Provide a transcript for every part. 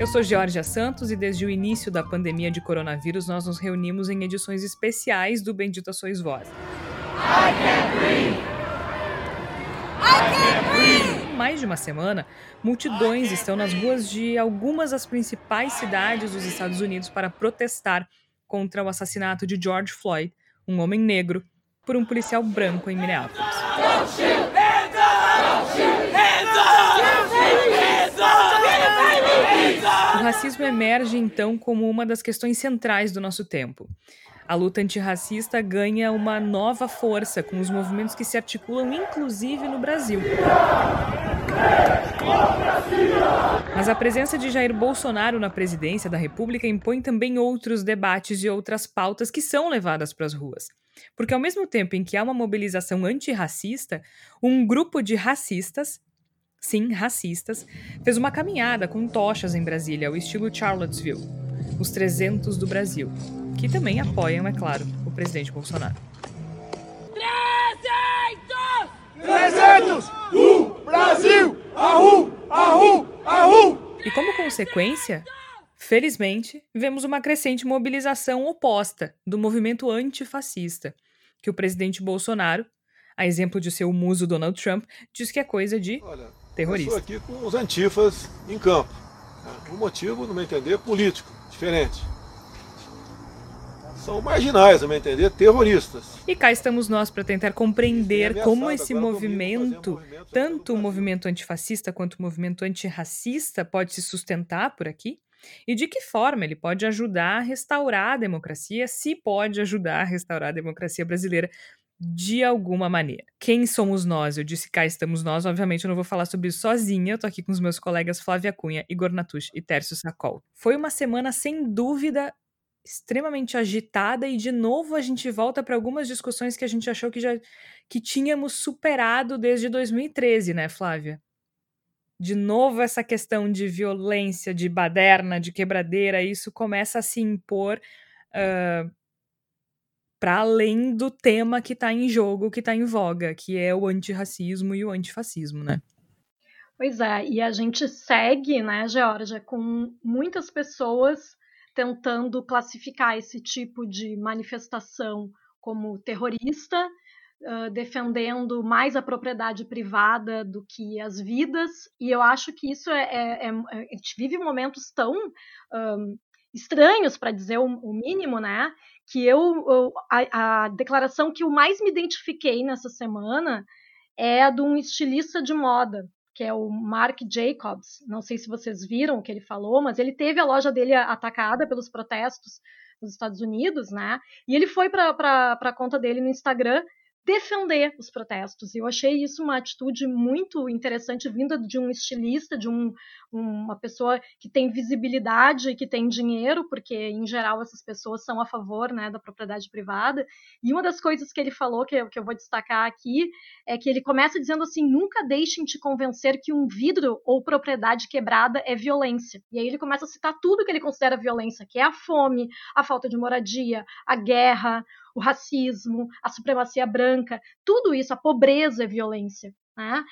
Eu sou Georgia Santos e desde o início da pandemia de coronavírus nós nos reunimos em edições especiais do Bendita Sois Voz. I can't breathe. I can't breathe. Mais de uma semana, multidões estão nas ruas de algumas das principais cidades dos Estados Unidos para protestar contra o assassinato de George Floyd, um homem negro, por um policial branco em Minneapolis. Don't shoot! Don't shoot! Hands up! Hands up! O racismo emerge então como uma das questões centrais do nosso tempo. A luta antirracista ganha uma nova força com os movimentos que se articulam inclusive no Brasil. Mas a presença de Jair Bolsonaro na presidência da República impõe também outros debates e outras pautas que são levadas para as ruas. Porque ao mesmo tempo em que há uma mobilização antirracista, um grupo de racistas sim, racistas, fez uma caminhada com tochas em Brasília, ao estilo Charlottesville, os 300 do Brasil, que também apoiam, é claro, o presidente Bolsonaro. 300! 300! Uh, Brasil! Ahu! Ahu! Ahu! E como consequência, felizmente, vemos uma crescente mobilização oposta do movimento antifascista, que o presidente Bolsonaro, a exemplo de seu muso Donald Trump, diz que é coisa de Olha, terrorista. Eu estou aqui com os antifas em campo. O motivo, no meu entender, político, diferente. São marginais, no meu entender, terroristas. E cá estamos nós para tentar compreender como esse movimento, movimento, tanto o movimento antifascista quanto o movimento antirracista, pode se sustentar por aqui. E de que forma ele pode ajudar a restaurar a democracia, se pode ajudar a restaurar a democracia brasileira de alguma maneira. Quem somos nós? Eu disse cá estamos nós. Obviamente eu não vou falar sobre isso sozinha. Eu tô aqui com os meus colegas Flávia Cunha, Igor Natush e Tércio Sacol. Foi uma semana sem dúvida extremamente agitada e de novo a gente volta para algumas discussões que a gente achou que já que tínhamos superado desde 2013, né, Flávia? De novo essa questão de violência, de baderna, de quebradeira, isso começa a se impor uh, para além do tema que está em jogo, que está em voga, que é o antirracismo e o antifascismo, né? Pois é, e a gente segue, né, Georgia, com muitas pessoas tentando classificar esse tipo de manifestação como terrorista, uh, defendendo mais a propriedade privada do que as vidas, e eu acho que isso é. é, é a gente vive momentos tão um, estranhos, para dizer o, o, mínimo, né? Que eu, eu a, a, declaração que eu mais me identifiquei nessa semana é a de um estilista de moda, que é o Mark Jacobs. Não sei se vocês viram o que ele falou, mas ele teve a loja dele atacada pelos protestos nos Estados Unidos, né? E ele foi para a conta dele no Instagram defender os protestos. E eu achei isso uma atitude muito interessante, vinda de um estilista, de um, uma pessoa que tem visibilidade, que tem dinheiro, porque em geral essas pessoas são a favor né, da propriedade privada. E uma das coisas que ele falou, que eu, que eu vou destacar aqui, é que ele começa dizendo assim: nunca deixem te convencer que um vidro ou propriedade quebrada é violência. E aí ele começa a citar tudo que ele considera violência, que é a fome, a falta de moradia, a guerra, o racismo, a supremacia branca, tudo isso, a pobreza é violência. Né?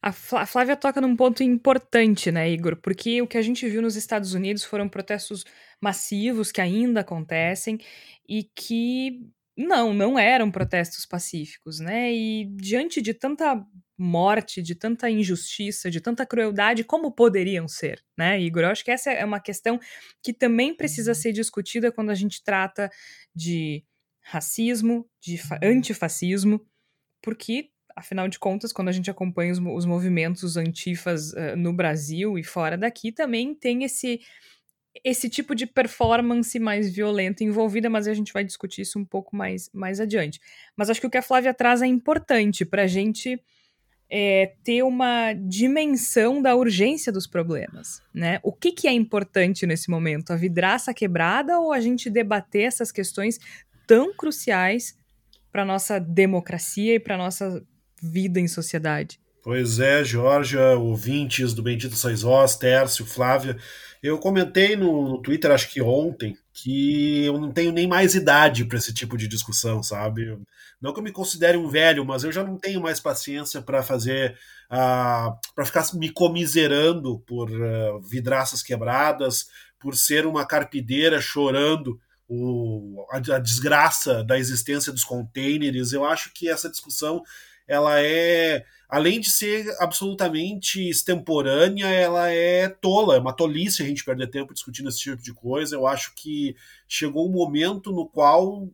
A Flávia toca num ponto importante, né, Igor? Porque o que a gente viu nos Estados Unidos foram protestos massivos que ainda acontecem e que não, não eram protestos pacíficos, né? E diante de tanta morte, de tanta injustiça, de tanta crueldade, como poderiam ser, né, Igor? Eu acho que essa é uma questão que também precisa ser discutida quando a gente trata de racismo, de antifascismo, porque, afinal de contas, quando a gente acompanha os, os movimentos antifas uh, no Brasil e fora daqui, também tem esse, esse tipo de performance mais violenta envolvida, mas a gente vai discutir isso um pouco mais, mais adiante. Mas acho que o que a Flávia traz é importante para a gente é, ter uma dimensão da urgência dos problemas, né? O que, que é importante nesse momento? A vidraça quebrada ou a gente debater essas questões tão cruciais para nossa democracia e para nossa vida em sociedade? Pois é, Georgia, ouvintes do Bendito Sois Vós, Tércio, Flávia. Eu comentei no, no Twitter, acho que ontem, que eu não tenho nem mais idade para esse tipo de discussão, sabe? Não que eu me considere um velho, mas eu já não tenho mais paciência para fazer, uh, ah, para ficar me comiserando por uh, vidraças quebradas, por ser uma carpideira chorando o, a, a desgraça da existência dos containers. Eu acho que essa discussão ela é além de ser absolutamente extemporânea, ela é tola, é uma tolice a gente perder tempo discutindo esse tipo de coisa. Eu acho que chegou um momento no qual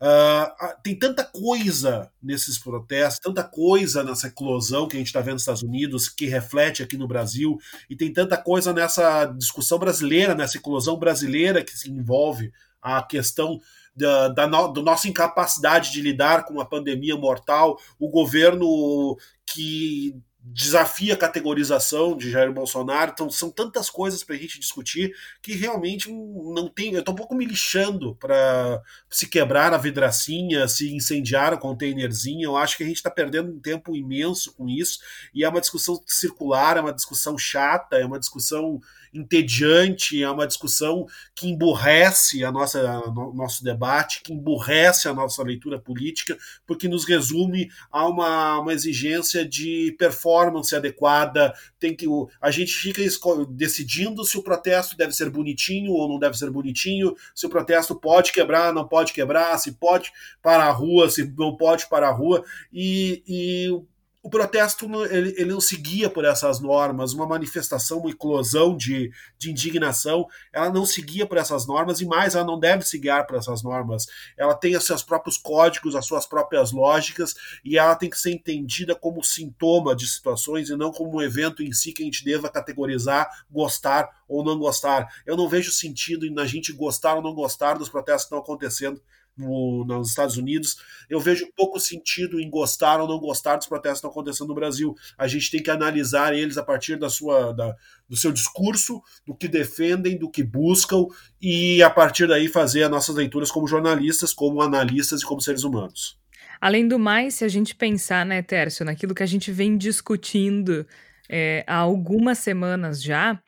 Uh, tem tanta coisa nesses protestos, tanta coisa nessa eclosão que a gente está vendo nos Estados Unidos, que reflete aqui no Brasil, e tem tanta coisa nessa discussão brasileira, nessa eclosão brasileira que se envolve a questão da, da no, da nossa incapacidade de lidar com uma pandemia mortal, o governo que desafia a categorização de Jair Bolsonaro. Então, são tantas coisas para a gente discutir que realmente não tem. Eu estou um pouco me lixando para se quebrar a vidracinha, se incendiar o containerzinho. Eu acho que a gente está perdendo um tempo imenso com isso. E é uma discussão circular, é uma discussão chata, é uma discussão entediante, é uma discussão que emburrece a nossa, a no, nosso debate, que emburrece a nossa leitura política, porque nos resume a uma, uma exigência de performance adequada. Tem que a gente fica decidindo se o protesto deve ser bonitinho ou não deve ser bonitinho, se o protesto pode quebrar, não pode quebrar, se pode para a rua, se não pode para a rua e, e o protesto ele, ele, não seguia por essas normas, uma manifestação, uma eclosão de, de indignação, ela não seguia por essas normas e mais, ela não deve se guiar por essas normas. Ela tem os seus próprios códigos, as suas próprias lógicas e ela tem que ser entendida como sintoma de situações e não como um evento em si que a gente deva categorizar, gostar ou não gostar. Eu não vejo sentido na gente gostar ou não gostar dos protestos que estão acontecendo no, nos Estados Unidos, eu vejo pouco sentido em gostar ou não gostar dos protestos que estão acontecendo no Brasil. A gente tem que analisar eles a partir da sua, da, do seu discurso, do que defendem, do que buscam, e a partir daí fazer as nossas leituras como jornalistas, como analistas e como seres humanos. Além do mais, se a gente pensar, né, Tércio, naquilo que a gente vem discutindo é, há algumas semanas já,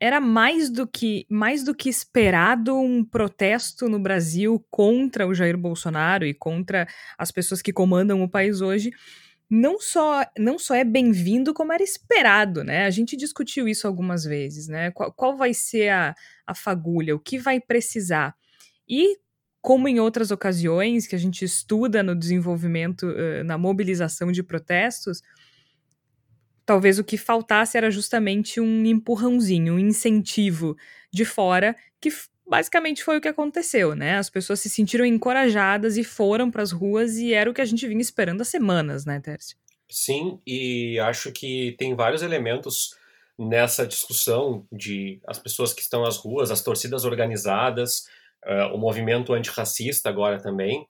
era mais do que mais do que esperado um protesto no Brasil contra o Jair Bolsonaro e contra as pessoas que comandam o país hoje. Não só não só é bem-vindo, como era esperado, né? A gente discutiu isso algumas vezes, né? Qual, qual vai ser a, a fagulha, o que vai precisar. E como em outras ocasiões que a gente estuda no desenvolvimento, uh, na mobilização de protestos, talvez o que faltasse era justamente um empurrãozinho, um incentivo de fora, que basicamente foi o que aconteceu, né? As pessoas se sentiram encorajadas e foram para as ruas e era o que a gente vinha esperando há semanas, né, Tércio? Sim, e acho que tem vários elementos nessa discussão de as pessoas que estão nas ruas, as torcidas organizadas, uh, o movimento antirracista agora também,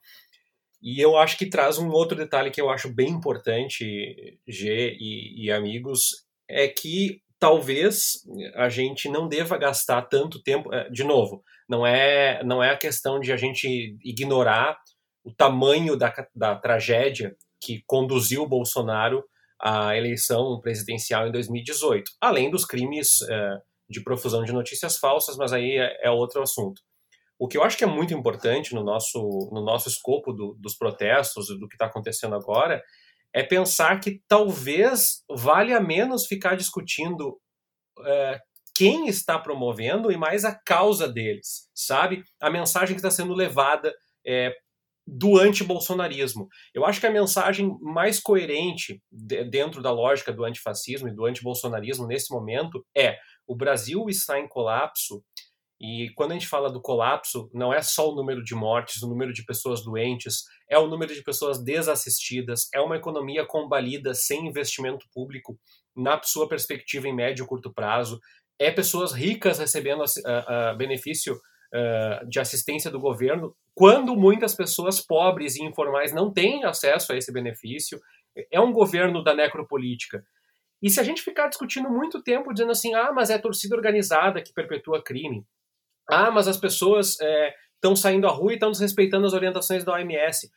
e eu acho que traz um outro detalhe que eu acho bem importante, G e, e amigos, é que talvez a gente não deva gastar tanto tempo. Eh, de novo, não é, não é a questão de a gente ignorar o tamanho da, da tragédia que conduziu Bolsonaro à eleição presidencial em 2018, além dos crimes é, de profusão de notícias falsas, mas aí é, é outro assunto. O que eu acho que é muito importante no nosso, no nosso escopo do, dos protestos, do que está acontecendo agora, é pensar que talvez valha menos ficar discutindo é, quem está promovendo e mais a causa deles, sabe? A mensagem que está sendo levada é, do antibolsonarismo. Eu acho que a mensagem mais coerente de, dentro da lógica do antifascismo e do antibolsonarismo nesse momento é o Brasil está em colapso e quando a gente fala do colapso, não é só o número de mortes, o número de pessoas doentes, é o número de pessoas desassistidas, é uma economia combalida sem investimento público na sua perspectiva em médio e curto prazo, é pessoas ricas recebendo uh, uh, benefício uh, de assistência do governo quando muitas pessoas pobres e informais não têm acesso a esse benefício. É um governo da necropolítica. E se a gente ficar discutindo muito tempo dizendo assim, ah, mas é a torcida organizada que perpetua crime, ah, mas as pessoas estão é, saindo à rua e estão desrespeitando as orientações da OMS.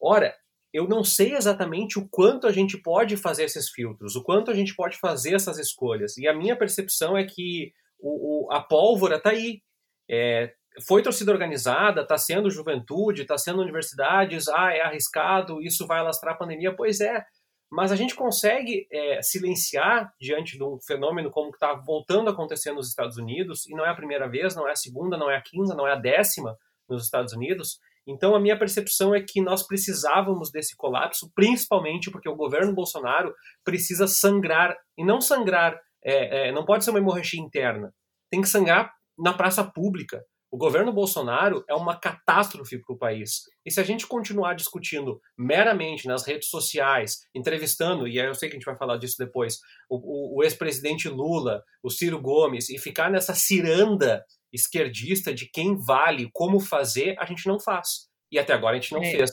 Ora, eu não sei exatamente o quanto a gente pode fazer esses filtros, o quanto a gente pode fazer essas escolhas. E a minha percepção é que o, o, a pólvora está aí. É, foi torcida organizada, está sendo juventude, está sendo universidades, ah, é arriscado, isso vai alastrar a pandemia. Pois é, mas a gente consegue é, silenciar diante de um fenômeno como que está voltando a acontecer nos Estados Unidos, e não é a primeira vez, não é a segunda, não é a quinta, não é a décima nos Estados Unidos. Então, a minha percepção é que nós precisávamos desse colapso, principalmente porque o governo Bolsonaro precisa sangrar, e não sangrar, é, é, não pode ser uma hemorragia interna, tem que sangrar na praça pública. O governo Bolsonaro é uma catástrofe para o país. E se a gente continuar discutindo meramente nas redes sociais, entrevistando, e eu sei que a gente vai falar disso depois, o, o, o ex-presidente Lula, o Ciro Gomes, e ficar nessa ciranda esquerdista de quem vale, como fazer, a gente não faz. E até agora a gente não é. fez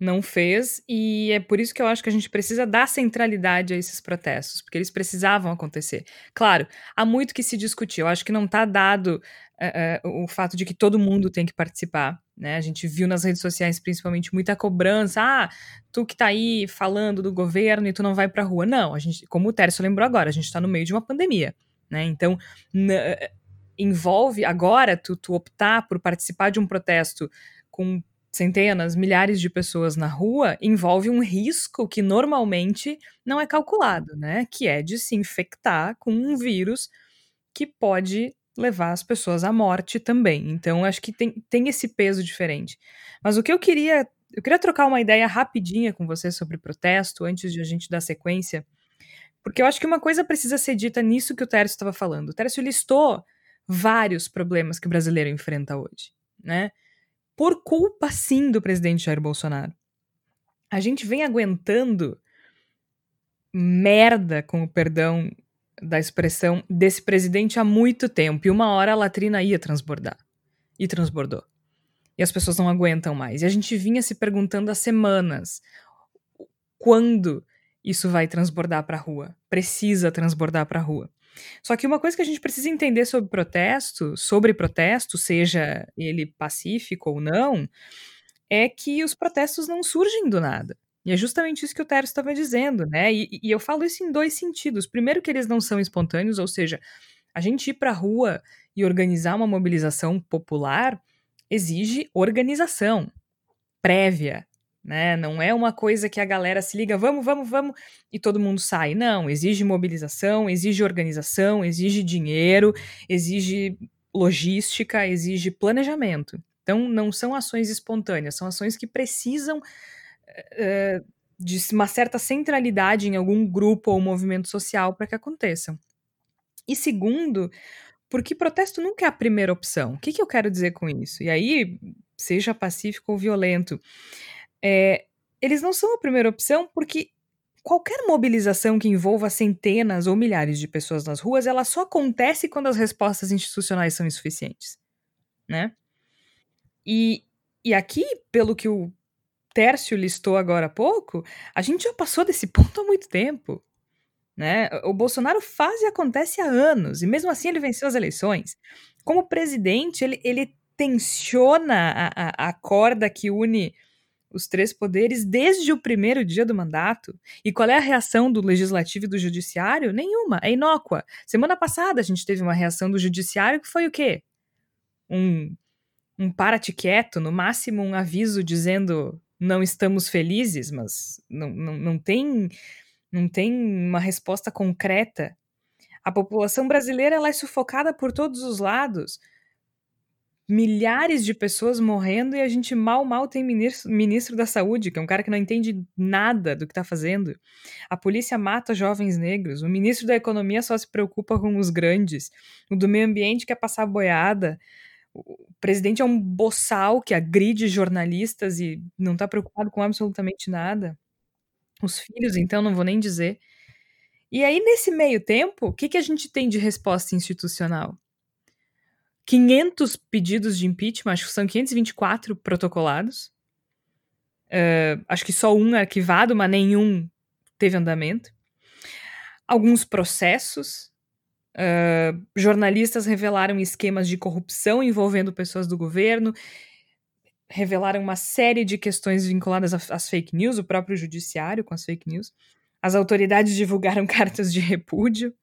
não fez, e é por isso que eu acho que a gente precisa dar centralidade a esses protestos, porque eles precisavam acontecer. Claro, há muito que se discutir, eu acho que não está dado uh, o fato de que todo mundo tem que participar, né? A gente viu nas redes sociais, principalmente, muita cobrança, ah, tu que está aí falando do governo e tu não vai pra rua. Não, a gente, como o Tércio lembrou agora, a gente está no meio de uma pandemia, né? Então, envolve agora tu, tu optar por participar de um protesto com centenas, milhares de pessoas na rua, envolve um risco que normalmente não é calculado, né? Que é de se infectar com um vírus que pode levar as pessoas à morte também. Então, acho que tem, tem esse peso diferente. Mas o que eu queria. Eu queria trocar uma ideia rapidinha com você sobre protesto, antes de a gente dar sequência, porque eu acho que uma coisa precisa ser dita nisso que o Tércio estava falando. O Tércio listou vários problemas que o brasileiro enfrenta hoje, né? por culpa sim do presidente Jair Bolsonaro. A gente vem aguentando merda, com o perdão da expressão, desse presidente há muito tempo. E uma hora a latrina ia transbordar. E transbordou. E as pessoas não aguentam mais. E a gente vinha se perguntando há semanas quando isso vai transbordar para a rua. Precisa transbordar para a rua. Só que uma coisa que a gente precisa entender sobre protesto, sobre protesto, seja ele pacífico ou não, é que os protestos não surgem do nada. E é justamente isso que o Tércio estava dizendo, né? E, e, eu falo isso em dois sentidos. Primeiro, que eles não são espontâneos, ou seja, a gente ir para a rua e organizar uma mobilização popular exige organização prévia, né? Não é uma coisa que a galera se liga, vamos, vamos, vamos, e todo mundo sai. Não, exige mobilização, exige organização, exige dinheiro, exige logística, exige planejamento. Então, não são ações espontâneas, são ações que precisam de uma certa centralidade em algum grupo ou movimento social para que aconteçam. E segundo, porque protesto nunca é a primeira opção. O que, que eu quero dizer com isso? E aí, seja pacífico ou violento, é, eles não são a primeira opção porque qualquer mobilização que envolva centenas ou milhares de pessoas nas ruas, ela só acontece quando as respostas institucionais são insuficientes, né? E, e aqui, pelo que o Tércio listou agora há pouco, a gente já passou desse ponto há muito tempo. Né? O Bolsonaro faz e acontece há anos, e mesmo assim ele venceu as eleições. Como presidente, ele, ele tensiona a, a, a corda que une os três poderes desde o primeiro dia do mandato. E qual é a reação do legislativo e do judiciário? Nenhuma, é inócua. Semana passada a gente teve uma reação do judiciário que foi o quê? Um, um para-te quieto, no máximo um aviso dizendo não estamos felizes, mas não, não, não, tem, não tem uma resposta concreta. A população brasileira ela é sufocada por todos os lados milhares de pessoas morrendo e a gente mal, mal tem ministro, ministro da saúde, que é um cara que não entende nada do que está fazendo. A polícia mata jovens negros. O ministro da economia só se preocupa com os grandes. O do meio ambiente quer passar boiada. O presidente é um boçal que agride jornalistas e não está preocupado com absolutamente nada. Os filhos, então, não vou nem dizer. E aí, nesse meio tempo, o que, que a gente tem de resposta institucional? 500 pedidos de impeachment, acho que são 524 protocolados. Uh, acho que só um arquivado, mas nenhum teve andamento. Alguns processos. Uh, jornalistas revelaram esquemas de corrupção envolvendo pessoas do governo. Revelaram uma série de questões vinculadas às fake news, o próprio judiciário com as fake news. As autoridades divulgaram cartas de repúdio.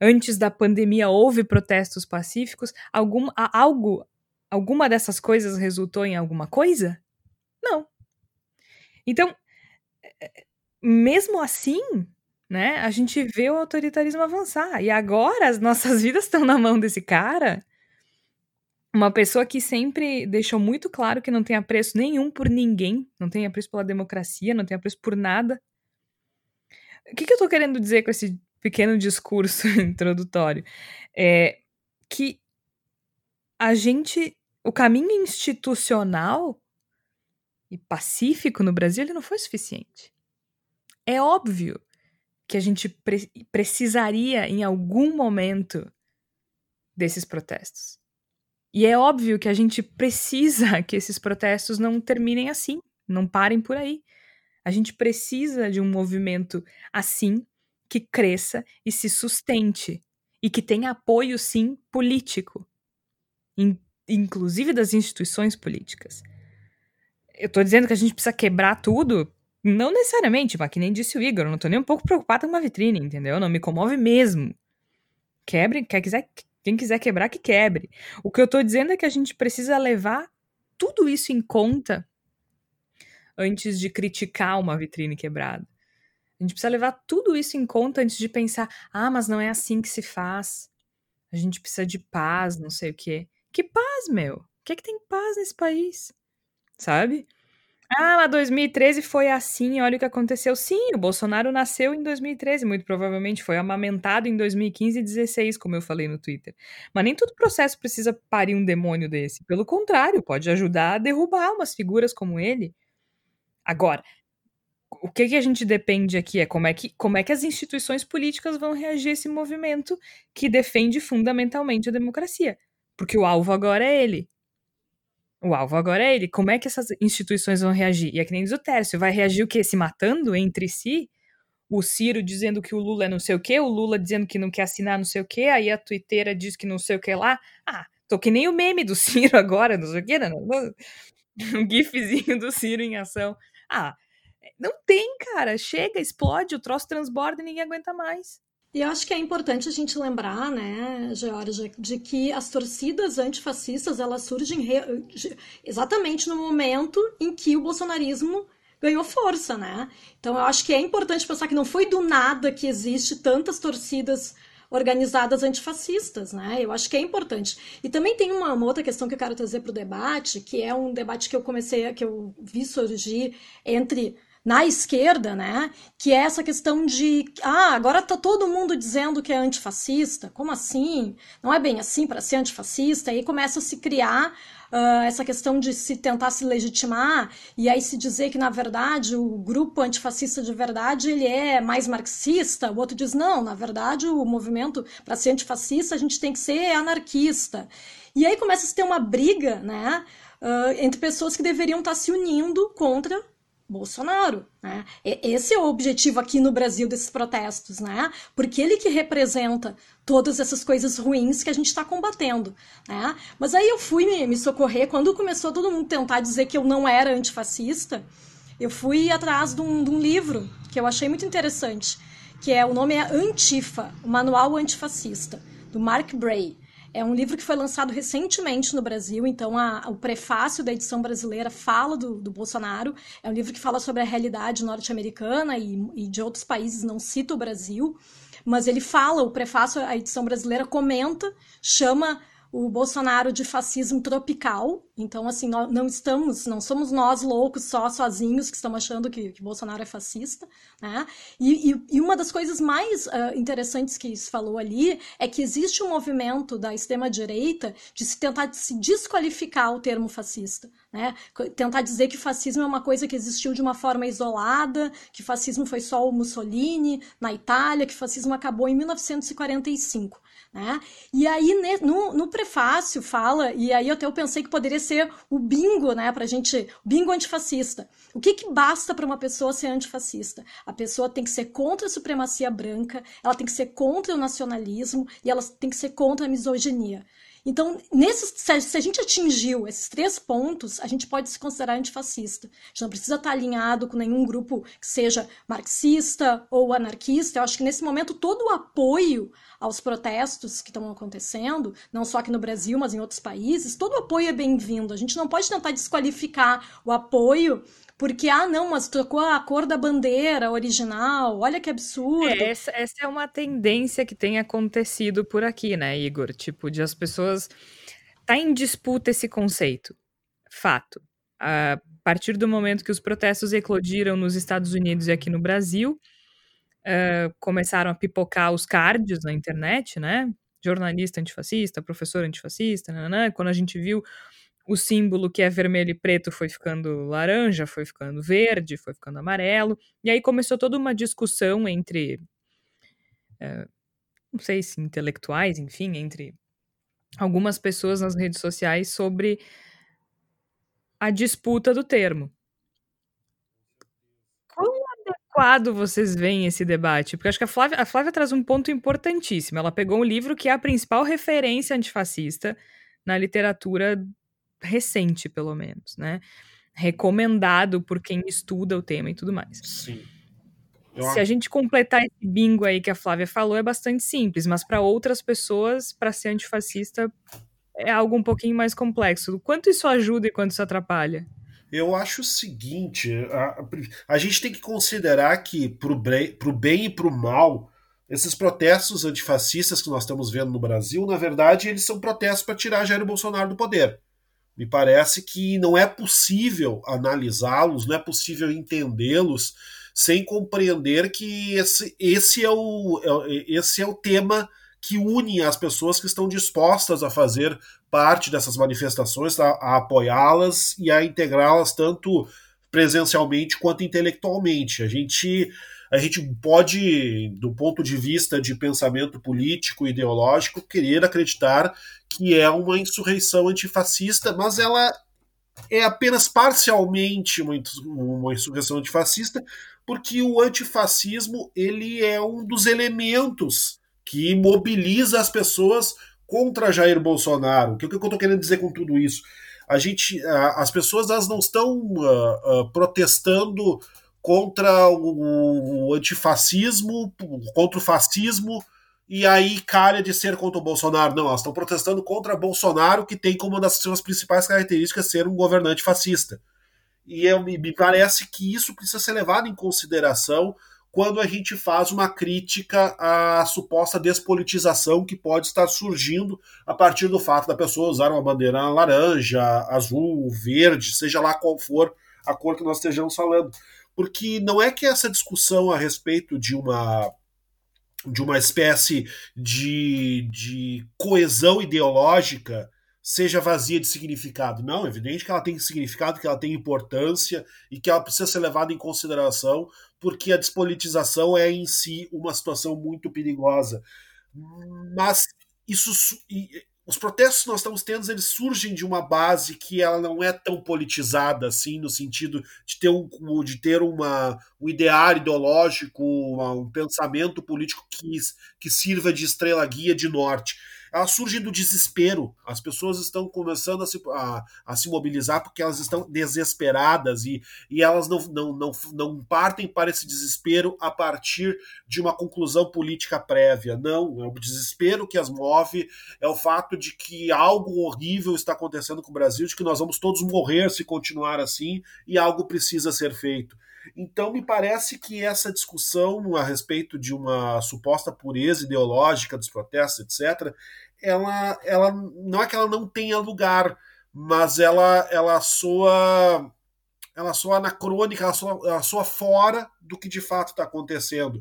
Antes da pandemia houve protestos pacíficos. Algum, algo, alguma dessas coisas resultou em alguma coisa? Não. Então, mesmo assim, né, a gente vê o autoritarismo avançar. E agora as nossas vidas estão na mão desse cara. Uma pessoa que sempre deixou muito claro que não tem apreço nenhum por ninguém, não tem apreço pela democracia, não tem apreço por nada. O que, que eu tô querendo dizer com esse pequeno discurso introdutório? É que a gente. O caminho institucional e pacífico no Brasil ele não foi suficiente. É óbvio que a gente pre precisaria, em algum momento, desses protestos. E é óbvio que a gente precisa que esses protestos não terminem assim, não parem por aí. A gente precisa de um movimento assim, que cresça e se sustente. E que tenha apoio, sim, político. In inclusive das instituições políticas. Eu tô dizendo que a gente precisa quebrar tudo? Não necessariamente, mas que nem disse o Igor, eu não tô nem um pouco preocupado com uma vitrine, entendeu? Não me comove mesmo. Quebre, quer quiser, quem quiser quebrar, que quebre. O que eu tô dizendo é que a gente precisa levar tudo isso em conta antes de criticar uma vitrine quebrada. A gente precisa levar tudo isso em conta antes de pensar, ah, mas não é assim que se faz. A gente precisa de paz, não sei o quê. Que paz, meu? O que é que tem paz nesse país? Sabe? Ah, mas 2013 foi assim, olha o que aconteceu. Sim, o Bolsonaro nasceu em 2013, muito provavelmente foi amamentado em 2015 e 2016, como eu falei no Twitter. Mas nem todo processo precisa parir um demônio desse. Pelo contrário, pode ajudar a derrubar umas figuras como ele. Agora, o que, que a gente depende aqui é como é, que, como é que as instituições políticas vão reagir a esse movimento que defende fundamentalmente a democracia. Porque o alvo agora é ele. O alvo agora é ele. Como é que essas instituições vão reagir? E é que nem diz o Tércio, vai reagir o quê? Se matando entre si? O Ciro dizendo que o Lula é não sei o quê, o Lula dizendo que não quer assinar não sei o quê, aí a Twitteira diz que não sei o que lá. Ah, tô que nem o meme do Ciro agora, não sei o quê, não, não, um gifzinho do Ciro em ação. Ah, não tem, cara. Chega, explode, o troço transborda e ninguém aguenta mais. E eu acho que é importante a gente lembrar, né, Georgia, de que as torcidas antifascistas elas surgem re... exatamente no momento em que o bolsonarismo ganhou força, né? Então eu acho que é importante pensar que não foi do nada que existe tantas torcidas organizadas antifascistas, né? Eu acho que é importante. E também tem uma, uma outra questão que eu quero trazer para o debate, que é um debate que eu comecei, que eu vi surgir entre na esquerda, né? Que é essa questão de, ah, agora tá todo mundo dizendo que é antifascista. Como assim? Não é bem assim para ser antifascista. E aí começa a se criar uh, essa questão de se tentar se legitimar e aí se dizer que na verdade o grupo antifascista de verdade ele é mais marxista. O outro diz não, na verdade o movimento para ser antifascista a gente tem que ser anarquista. E aí começa a se ter uma briga, né? Uh, entre pessoas que deveriam estar se unindo contra Bolsonaro. Né? Esse é o objetivo aqui no Brasil desses protestos, né? Porque ele que representa todas essas coisas ruins que a gente está combatendo. Né? Mas aí eu fui me, socorrer, quando começou todo mundo tentar dizer que eu não era antifascista, eu fui atrás de um, de um livro que eu achei muito interessante, que é o nome é Antifa, o Manual Antifascista, do Mark Bray. É um livro que foi lançado recentemente no Brasil, então a, o prefácio da edição brasileira fala do, do, Bolsonaro. É um livro que fala sobre a realidade norte-americana e, e de outros países, não cita o Brasil. Mas ele fala, o prefácio, a edição brasileira comenta, chama o Bolsonaro de fascismo tropical. Então, assim, nós não estamos, não somos nós loucos só sozinhos que estamos achando que, que Bolsonaro é fascista, né? E, e, e uma das coisas mais uh, interessantes que se falou ali é que existe um movimento da extrema-direita de se tentar de se desqualificar o termo fascista, né? Tentar dizer que fascismo é uma coisa que existiu de uma forma isolada, que fascismo foi só o Mussolini na Itália, que fascismo acabou em 1945. Né? E aí, no, no, prefácio, fala, e aí até eu pensei que poderia ser o bingo, né, pra gente, bingo antifascista. O que, que basta para uma pessoa ser antifascista? A pessoa tem que ser contra a supremacia branca, ela tem que ser contra o nacionalismo e ela tem que ser contra a misoginia. Então, nesses, se a gente atingiu esses três pontos, a gente pode se considerar antifascista. A gente não precisa estar alinhado com nenhum grupo que seja marxista ou anarquista. Eu acho que nesse momento todo o apoio aos protestos que estão acontecendo, não só aqui no Brasil, mas em outros países, todo apoio é bem-vindo. A gente não pode tentar desqualificar o apoio porque, ah, não, mas trocou a cor da bandeira original, olha que absurdo. É, essa, essa é uma tendência que tem acontecido por aqui, né, Igor? Tipo, de as pessoas. Tá em disputa esse conceito. Fato. A partir do momento que os protestos eclodiram nos Estados Unidos e aqui no Brasil, uh, começaram a pipocar os cards na internet, né? Jornalista antifascista, professor antifascista, nanã. quando a gente viu o símbolo que é vermelho e preto foi ficando laranja, foi ficando verde, foi ficando amarelo. E aí começou toda uma discussão entre, é, não sei se intelectuais, enfim, entre algumas pessoas nas redes sociais sobre a disputa do termo. Quão adequado vocês veem esse debate? Porque acho que a Flávia, a Flávia traz um ponto importantíssimo. Ela pegou um livro que é a principal referência antifascista na literatura recente, pelo menos, né? Recomendado por quem estuda o tema e tudo mais. Sim. Se a gente completar esse bingo aí que a Flávia falou, é bastante simples, mas para outras pessoas, para ser antifascista, é algo um pouquinho mais complexo. Quanto isso ajuda e quanto isso atrapalha? Eu acho o seguinte: a, a gente tem que considerar que, para o bem e para o mal, esses protestos antifascistas que nós estamos vendo no Brasil, na verdade, eles são protestos para tirar Jair Bolsonaro do poder. Me parece que não é possível analisá-los, não é possível entendê-los sem compreender que esse, esse, é o, é, esse é o tema que une as pessoas que estão dispostas a fazer parte dessas manifestações, a, a apoiá-las e a integrá-las tanto presencialmente quanto intelectualmente. A gente a gente pode, do ponto de vista de pensamento político, ideológico, querer acreditar que é uma insurreição antifascista, mas ela é apenas parcialmente uma, uma insurreição antifascista, porque o antifascismo ele é um dos elementos que mobiliza as pessoas contra Jair Bolsonaro. O que, que eu estou querendo dizer com tudo isso? A gente, as pessoas elas não estão uh, uh, protestando contra o, o antifascismo, contra o fascismo, e aí calha de ser contra o Bolsonaro. Não, elas estão protestando contra Bolsonaro, que tem como uma das suas principais características ser um governante fascista. E eu, me parece que isso precisa ser levado em consideração quando a gente faz uma crítica à suposta despolitização que pode estar surgindo a partir do fato da pessoa usar uma bandeira laranja, azul, verde, seja lá qual for a cor que nós estejamos falando porque não é que essa discussão a respeito de uma de uma espécie de, de coesão ideológica seja vazia de significado. Não, é evidente que ela tem significado, que ela tem importância e que ela precisa ser levada em consideração, porque a despolitização é em si uma situação muito perigosa. Mas isso os protestos que nós estamos tendo, eles surgem de uma base que ela não é tão politizada assim, no sentido de ter um, de ter uma, um ideário ideológico, um pensamento político que, que sirva de estrela guia de norte ela surge do desespero. As pessoas estão começando a se, a, a se mobilizar porque elas estão desesperadas e, e elas não, não, não, não partem para esse desespero a partir de uma conclusão política prévia. Não, é o desespero que as move, é o fato de que algo horrível está acontecendo com o Brasil, de que nós vamos todos morrer se continuar assim e algo precisa ser feito. Então, me parece que essa discussão a respeito de uma suposta pureza ideológica dos protestos, etc., ela, ela não é que ela não tenha lugar, mas ela, ela soa ela soa anacrônica, ela soa, ela soa fora do que de fato está acontecendo.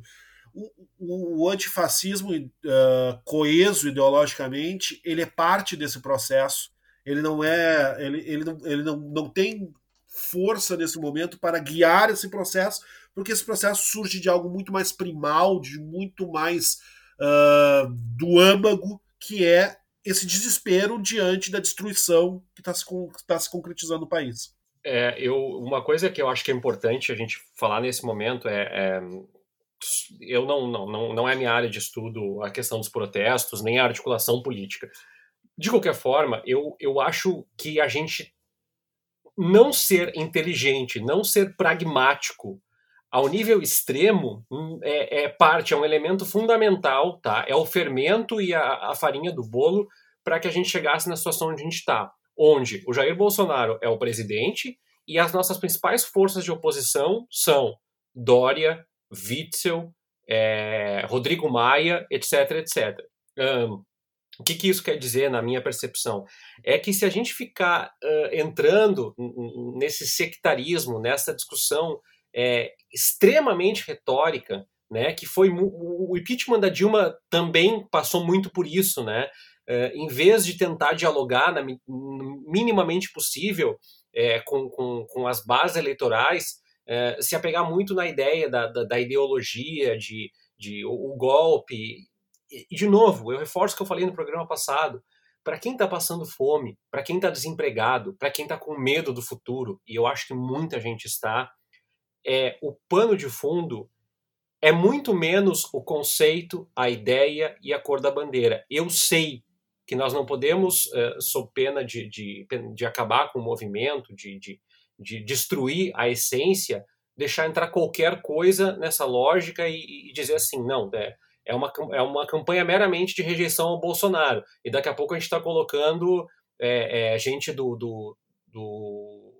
O, o, o antifascismo uh, coeso ideologicamente, ele é parte desse processo. Ele não é, ele, ele, não, ele não, não tem força nesse momento para guiar esse processo, porque esse processo surge de algo muito mais primal, de muito mais uh, do âmago que é esse desespero diante da destruição que está se, tá se concretizando no país. É, eu, uma coisa que eu acho que é importante a gente falar nesse momento é, é eu não, não, não, não é minha área de estudo a questão dos protestos, nem a articulação política. De qualquer forma, eu, eu acho que a gente não ser inteligente, não ser pragmático ao nível extremo hum, é, é, parte, é um elemento fundamental, tá? É o fermento e a, a farinha do bolo para que a gente chegasse na situação onde a gente está, onde o Jair Bolsonaro é o presidente e as nossas principais forças de oposição são Dória, Witzel, é, Rodrigo Maia, etc, etc. Um, o que, que, isso quer dizer na minha percepção? É que se a gente ficar uh, entrando nesse sectarismo, nessa discussão é, extremamente retórica, né, que foi o impeachment da Dilma também passou muito por isso, né? Uh, em vez de tentar dialogar na, minimamente possível é, com, com, com, as bases eleitorais, é, se apegar muito na ideia da, da, da ideologia, de, de o, o golpe. E, de novo, eu reforço o que eu falei no programa passado. Para quem está passando fome, para quem está desempregado, para quem está com medo do futuro, e eu acho que muita gente está, é o pano de fundo é muito menos o conceito, a ideia e a cor da bandeira. Eu sei que nós não podemos, uh, sob pena de, de, de acabar com o movimento, de, de, de destruir a essência, deixar entrar qualquer coisa nessa lógica e, e dizer assim, não, é, é, uma, é uma campanha meramente de rejeição ao Bolsonaro. E daqui a pouco a gente está colocando é, é, gente do, do, do,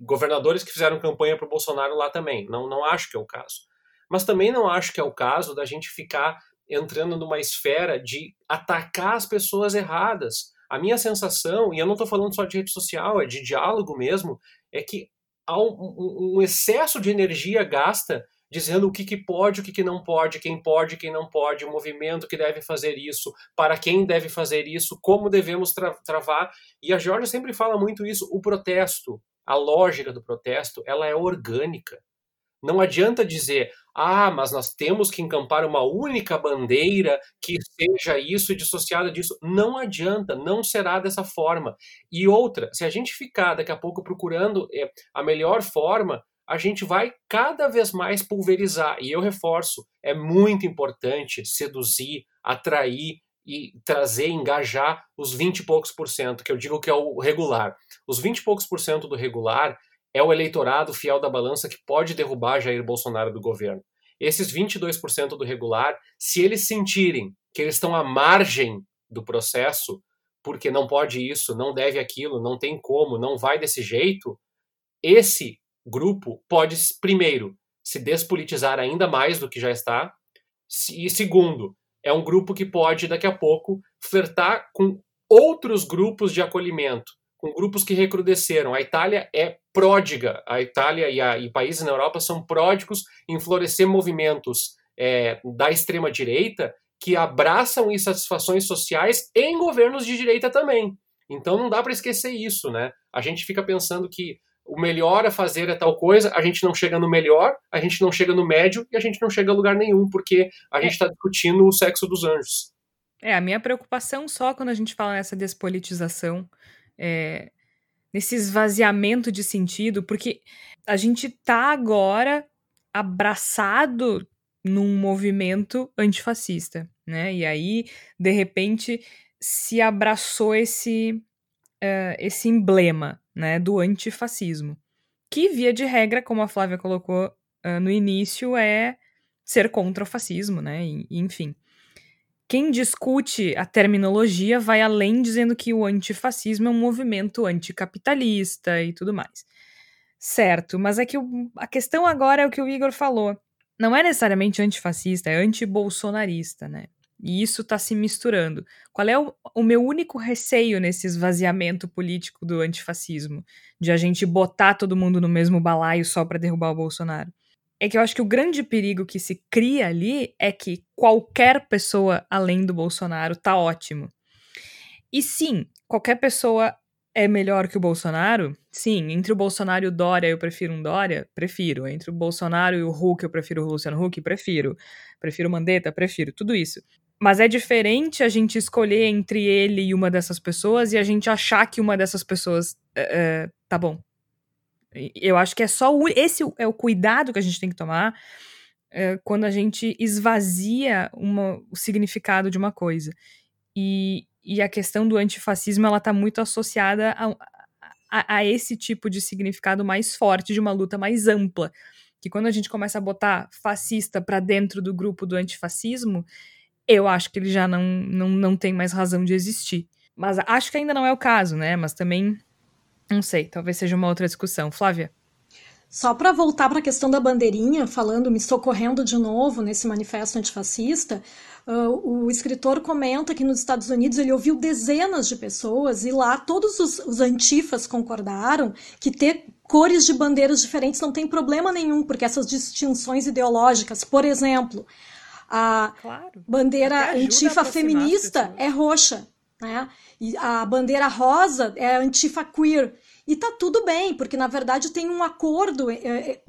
governadores que fizeram campanha para o Bolsonaro lá também. Não, não acho que é o caso. Mas também não acho que é o caso da gente ficar entrando numa esfera de atacar as pessoas erradas. A minha sensação, e eu não estou falando só de rede social, é de diálogo mesmo, é que há um, um excesso de energia gasta dizendo o que, que pode, o que, que não pode, quem pode, quem não pode, o movimento que deve fazer isso, para quem deve fazer isso, como devemos tra travar. E a Georgia sempre fala muito isso, o protesto, a lógica do protesto, ela é orgânica. Não adianta dizer, ah, mas nós temos que encampar uma única bandeira que seja isso e dissociada disso. Não adianta, não será dessa forma. E outra, se a gente ficar daqui a pouco procurando é, a melhor forma, a gente vai cada vez mais pulverizar. E eu reforço, é muito importante seduzir, atrair e trazer, engajar os 20 e poucos por cento, que eu digo que é o regular. Os 20 e poucos por cento do regular é o eleitorado fiel da balança que pode derrubar Jair Bolsonaro do governo. Esses 22% do regular, se eles sentirem que eles estão à margem do processo, porque não pode isso, não deve aquilo, não tem como, não vai desse jeito, esse grupo pode, primeiro, se despolitizar ainda mais do que já está, e segundo, é um grupo que pode, daqui a pouco, flertar com outros grupos de acolhimento, com grupos que recrudesceram. A Itália é pródiga, a Itália e, a, e países na Europa são pródigos em florescer movimentos é, da extrema-direita que abraçam insatisfações sociais em governos de direita também. Então não dá para esquecer isso, né? A gente fica pensando que o melhor a fazer é tal coisa, a gente não chega no melhor, a gente não chega no médio e a gente não chega a lugar nenhum, porque a é. gente está discutindo o sexo dos anjos. É, a minha preocupação só quando a gente fala nessa despolitização é, nesse esvaziamento de sentido, porque a gente tá agora abraçado num movimento antifascista, né? E aí, de repente, se abraçou esse, uh, esse emblema, né, do antifascismo, que via de regra, como a Flávia colocou uh, no início, é ser contra o fascismo, né? E, enfim quem discute a terminologia vai além dizendo que o antifascismo é um movimento anticapitalista e tudo mais. Certo, mas é que o, a questão agora é o que o Igor falou. Não é necessariamente antifascista, é antibolsonarista, né? E isso está se misturando. Qual é o, o, meu único receio nesse esvaziamento político do antifascismo? De a gente botar todo mundo no mesmo balaio só para derrubar o Bolsonaro? é que eu acho que o grande perigo que se cria ali é que qualquer pessoa além do Bolsonaro tá ótimo. E sim, qualquer pessoa é melhor que o Bolsonaro? Sim, entre o Bolsonaro e o Dória eu prefiro um Dória? Prefiro. Entre o Bolsonaro e o Huck eu prefiro o Luciano Huck? Prefiro. Prefiro o Mandetta? Prefiro. Tudo isso. Mas é diferente a gente escolher entre ele e uma dessas pessoas e a gente achar que uma dessas pessoas é, tá bom. Eu acho que é só o, esse é o cuidado que a gente tem que tomar é, quando a gente esvazia uma, o significado de uma coisa. E, e a questão do antifascismo ela está muito associada a, a, a, esse tipo de significado mais forte, de uma luta mais ampla. Que quando a gente começa a botar fascista para dentro do grupo do antifascismo, eu acho que ele já não, não, não tem mais razão de existir. Mas acho que ainda não é o caso, né? Mas também, não sei, talvez seja uma outra discussão. Flávia? Só para voltar para a questão da bandeirinha, falando, me socorrendo de novo nesse manifesto antifascista, uh, o escritor comenta que nos Estados Unidos ele ouviu dezenas de pessoas e lá todos os, os antifas concordaram que ter cores de bandeiras diferentes não tem problema nenhum, porque essas distinções ideológicas, por exemplo, a claro. bandeira antifa feminista é roxa, né? E a bandeira rosa é antifa queer. E tá tudo bem, porque na verdade tem um acordo, é, é,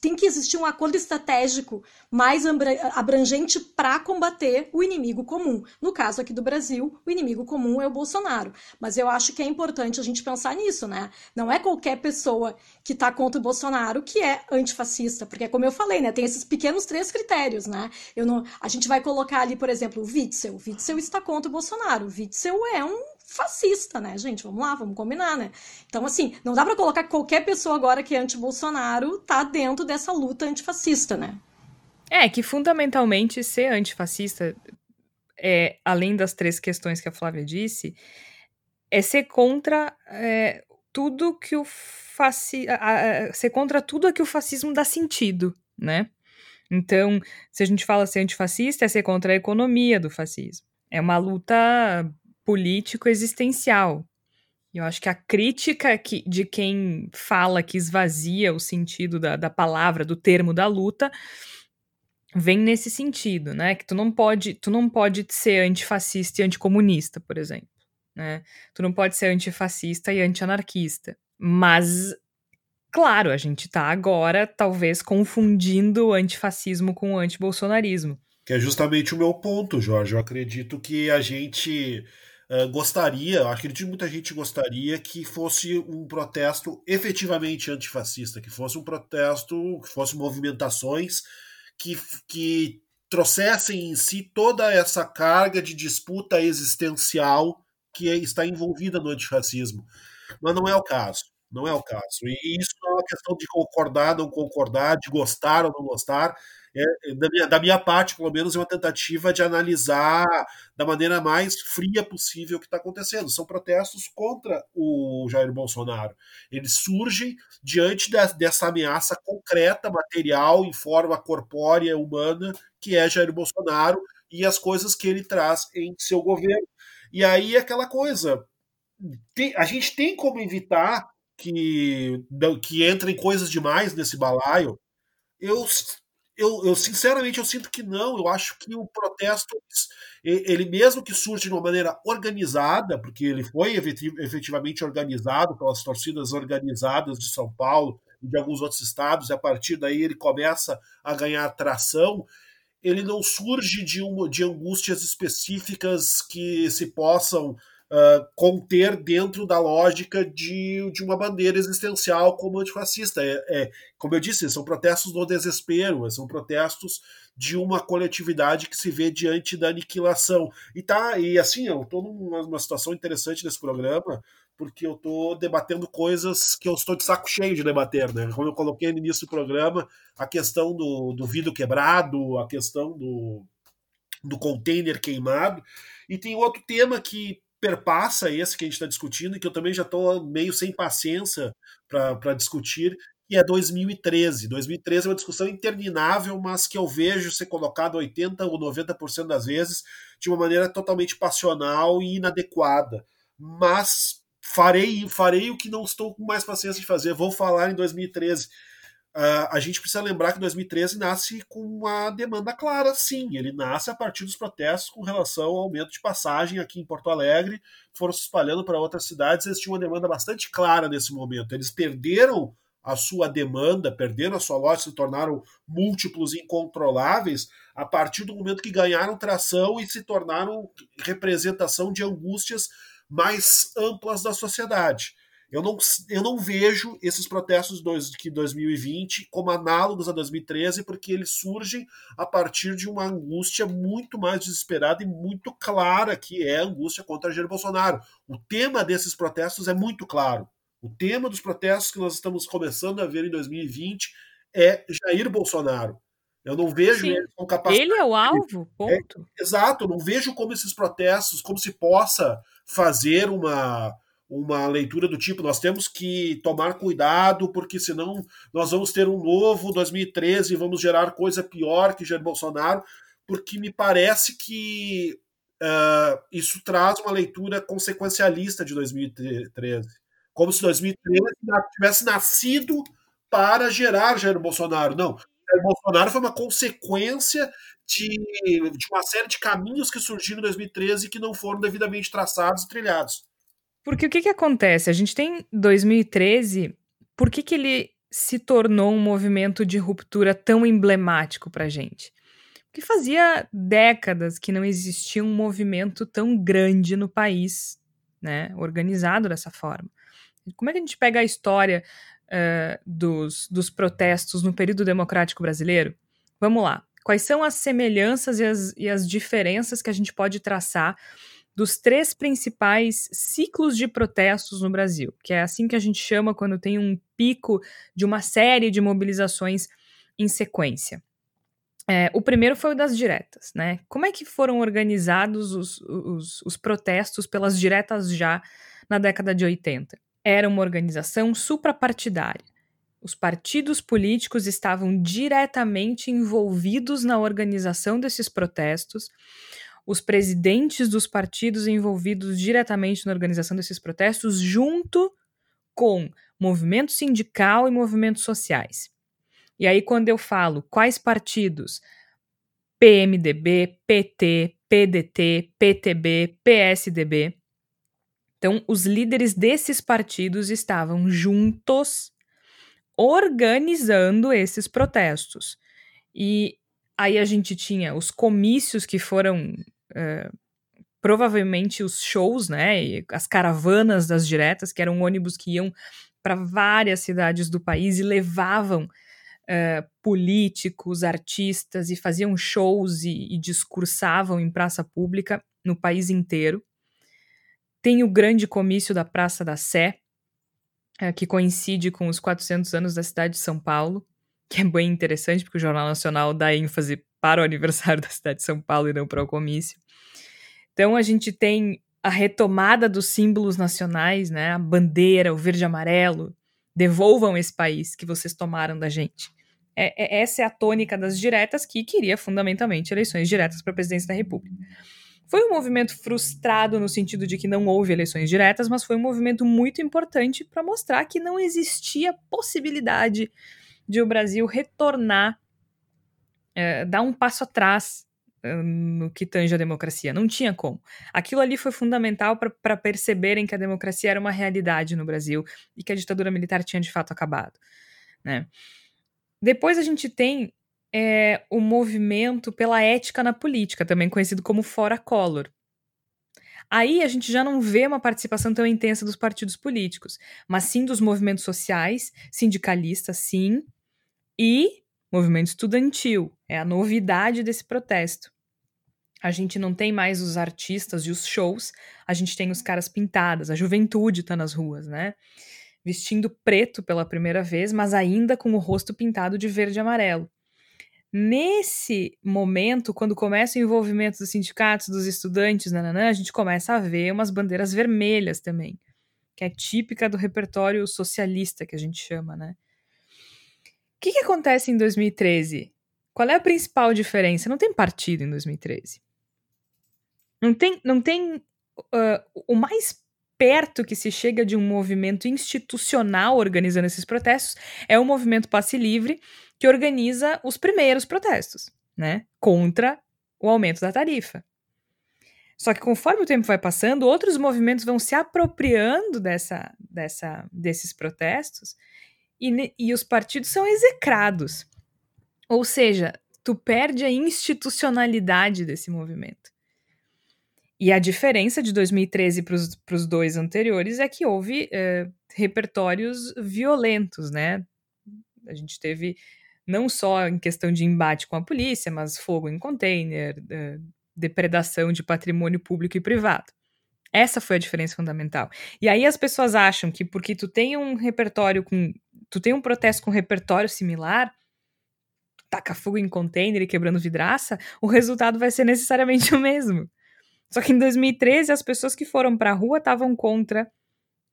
tem que existir um acordo estratégico mais abrangente para combater o inimigo comum. No caso aqui do Brasil, o inimigo comum é o Bolsonaro. Mas eu acho que é importante a gente pensar nisso, né? Não é qualquer pessoa que tá contra o Bolsonaro que é antifascista, porque como eu falei, né, tem esses pequenos três critérios, né? Eu não, a gente vai colocar ali, por exemplo, o Witzel. O Witzel está contra o Bolsonaro. O Witzel é um fascista, né, gente? Vamos lá, vamos combinar, né? Então, assim, não dá para colocar que qualquer pessoa agora que é anti-Bolsonaro tá dentro dessa luta antifascista, né? É, que fundamentalmente ser antifascista, é, além das três questões que a Flávia disse, é ser contra é, tudo que o fasci... ser contra tudo a que o fascismo dá sentido, né? Então, se a gente fala ser antifascista, é ser contra a economia do fascismo. É uma luta político existencial. Eu acho que a crítica que, de quem fala que esvazia o sentido da, da palavra, do termo da luta, vem nesse sentido, né? Que tu não pode, tu não pode ser antifascista e anticomunista, por exemplo, né? Tu não pode ser antifascista e antianarquista. Mas claro, a gente tá agora talvez confundindo o antifascismo com o antibolsonarismo. Que é justamente o meu ponto, Jorge. Eu acredito que a gente Uh, gostaria, acredito que muita gente gostaria que fosse um protesto efetivamente antifascista, que fosse um protesto, que fosse movimentações que, que trouxessem em si toda essa carga de disputa existencial que está envolvida no antifascismo. Mas não é o caso. Não é o caso. E isso é uma questão de concordar, não concordar, de gostar ou não gostar é, da, minha, da minha parte, pelo menos, é uma tentativa de analisar da maneira mais fria possível o que está acontecendo. São protestos contra o Jair Bolsonaro. Eles surgem diante de, dessa ameaça concreta, material, em forma corpórea, humana, que é Jair Bolsonaro e as coisas que ele traz em seu governo. E aí aquela coisa, tem, a gente tem como evitar que, que entrem coisas demais nesse balaio. Eu eu, eu, sinceramente eu sinto que não. Eu acho que o protesto, ele mesmo que surge de uma maneira organizada, porque ele foi efetivamente organizado pelas torcidas organizadas de São Paulo e de alguns outros estados, e a partir daí ele começa a ganhar tração. Ele não surge de, uma, de angústias específicas que se possam uh, conter dentro da lógica de, de uma bandeira existencial como antifascista. É, é, como eu disse, são protestos do desespero, são protestos de uma coletividade que se vê diante da aniquilação. E tá, e assim, eu estou numa, numa situação interessante nesse programa, porque eu estou debatendo coisas que eu estou de saco cheio de debater, né? Como eu coloquei no início do programa, a questão do, do vidro quebrado, a questão do, do container queimado. E tem outro tema que perpassa esse que a gente está discutindo, e que eu também já estou meio sem paciência para discutir, que é 2013. 2013 é uma discussão interminável, mas que eu vejo ser colocado 80% ou 90% das vezes de uma maneira totalmente passional e inadequada. Mas farei, farei o que não estou com mais paciência de fazer. Vou falar em 2013. Uh, a gente precisa lembrar que 2013 nasce com uma demanda clara, sim. Ele nasce a partir dos protestos com relação ao aumento de passagem aqui em Porto Alegre, foram se espalhando para outras cidades. Eles tinham uma demanda bastante clara nesse momento. Eles perderam a sua demanda, perderam a sua loja, se tornaram múltiplos incontroláveis a partir do momento que ganharam tração e se tornaram representação de angústias mais amplas da sociedade. Eu não, eu não vejo esses protestos de 2020 como análogos a 2013, porque eles surgem a partir de uma angústia muito mais desesperada e muito clara, que é a angústia contra Jair Bolsonaro. O tema desses protestos é muito claro. O tema dos protestos que nós estamos começando a ver em 2020 é Jair Bolsonaro. Eu não vejo ele com capacidade. Ele é o alvo, ponto. É, exato, eu não vejo como esses protestos, como se possa fazer uma, uma leitura do tipo: nós temos que tomar cuidado, porque senão nós vamos ter um novo 2013 e vamos gerar coisa pior que Jair Bolsonaro, porque me parece que uh, isso traz uma leitura consequencialista de 2013. Como se 2013 tivesse nascido para gerar Jair Bolsonaro. Não, Jair Bolsonaro foi uma consequência de, de uma série de caminhos que surgiram em 2013 que não foram devidamente traçados e trilhados. Porque o que, que acontece? A gente tem 2013, por que, que ele se tornou um movimento de ruptura tão emblemático para gente? Porque fazia décadas que não existia um movimento tão grande no país, né, organizado dessa forma. Como é que a gente pega a história uh, dos, dos protestos no período democrático brasileiro? Vamos lá. Quais são as semelhanças e as, e as diferenças que a gente pode traçar dos três principais ciclos de protestos no Brasil, que é assim que a gente chama quando tem um pico de uma série de mobilizações em sequência. É, o primeiro foi o das diretas, né? Como é que foram organizados os, os, os protestos pelas diretas já na década de 80? Era uma organização suprapartidária. Os partidos políticos estavam diretamente envolvidos na organização desses protestos os presidentes dos partidos envolvidos diretamente na organização desses protestos, junto com movimento sindical e movimentos sociais. E aí, quando eu falo quais partidos, PMDB, PT, PDT, PTB, PSDB, então os líderes desses partidos estavam juntos organizando esses protestos. E Aí a gente tinha os comícios que foram uh, provavelmente os shows, né? As caravanas das diretas, que eram ônibus que iam para várias cidades do país e levavam uh, políticos, artistas e faziam shows e, e discursavam em praça pública no país inteiro. Tem o grande comício da Praça da Sé, uh, que coincide com os 400 anos da cidade de São Paulo que é bem interessante, porque o Jornal Nacional dá ênfase para o aniversário da cidade de São Paulo e não para o comício. Então a gente tem a retomada dos símbolos nacionais, né? A bandeira, o verde e amarelo. Devolvam esse país que vocês tomaram da gente. É, é, essa é a tônica das diretas que queria fundamentalmente eleições diretas para a presidência da República. Foi um movimento frustrado no sentido de que não houve eleições diretas, mas foi um movimento muito importante para mostrar que não existia possibilidade de o Brasil retornar, é, dar um passo atrás é, no que tange a democracia. Não tinha como. Aquilo ali foi fundamental para perceberem que a democracia era uma realidade no Brasil e que a ditadura militar tinha de fato acabado. Né? Depois a gente tem é, o movimento pela ética na política, também conhecido como Fora Collor. Aí a gente já não vê uma participação tão intensa dos partidos políticos, mas sim dos movimentos sociais, sindicalistas, sim, e movimento estudantil. É a novidade desse protesto. A gente não tem mais os artistas e os shows, a gente tem os caras pintadas, a juventude tá nas ruas, né? Vestindo preto pela primeira vez, mas ainda com o rosto pintado de verde e amarelo. Nesse momento, quando começa o envolvimento dos sindicatos, dos estudantes, nananã, a gente começa a ver umas bandeiras vermelhas também, que é típica do repertório socialista que a gente chama, né? O que, que acontece em 2013? Qual é a principal diferença? Não tem partido em 2013. Não tem, não tem uh, o mais perto que se chega de um movimento institucional organizando esses protestos é o movimento Passe Livre, que organiza os primeiros protestos, né, contra o aumento da tarifa. Só que conforme o tempo vai passando, outros movimentos vão se apropriando dessa, dessa, desses protestos e, e os partidos são execrados. Ou seja, tu perde a institucionalidade desse movimento. E a diferença de 2013 para os dois anteriores é que houve é, repertórios violentos, né? A gente teve não só em questão de embate com a polícia, mas fogo em container, é, depredação de patrimônio público e privado. Essa foi a diferença fundamental. E aí as pessoas acham que porque tu tem um repertório com. Tu tem um protesto com repertório similar, taca fogo em container e quebrando vidraça, o resultado vai ser necessariamente o mesmo. Só que em 2013 as pessoas que foram para a rua estavam contra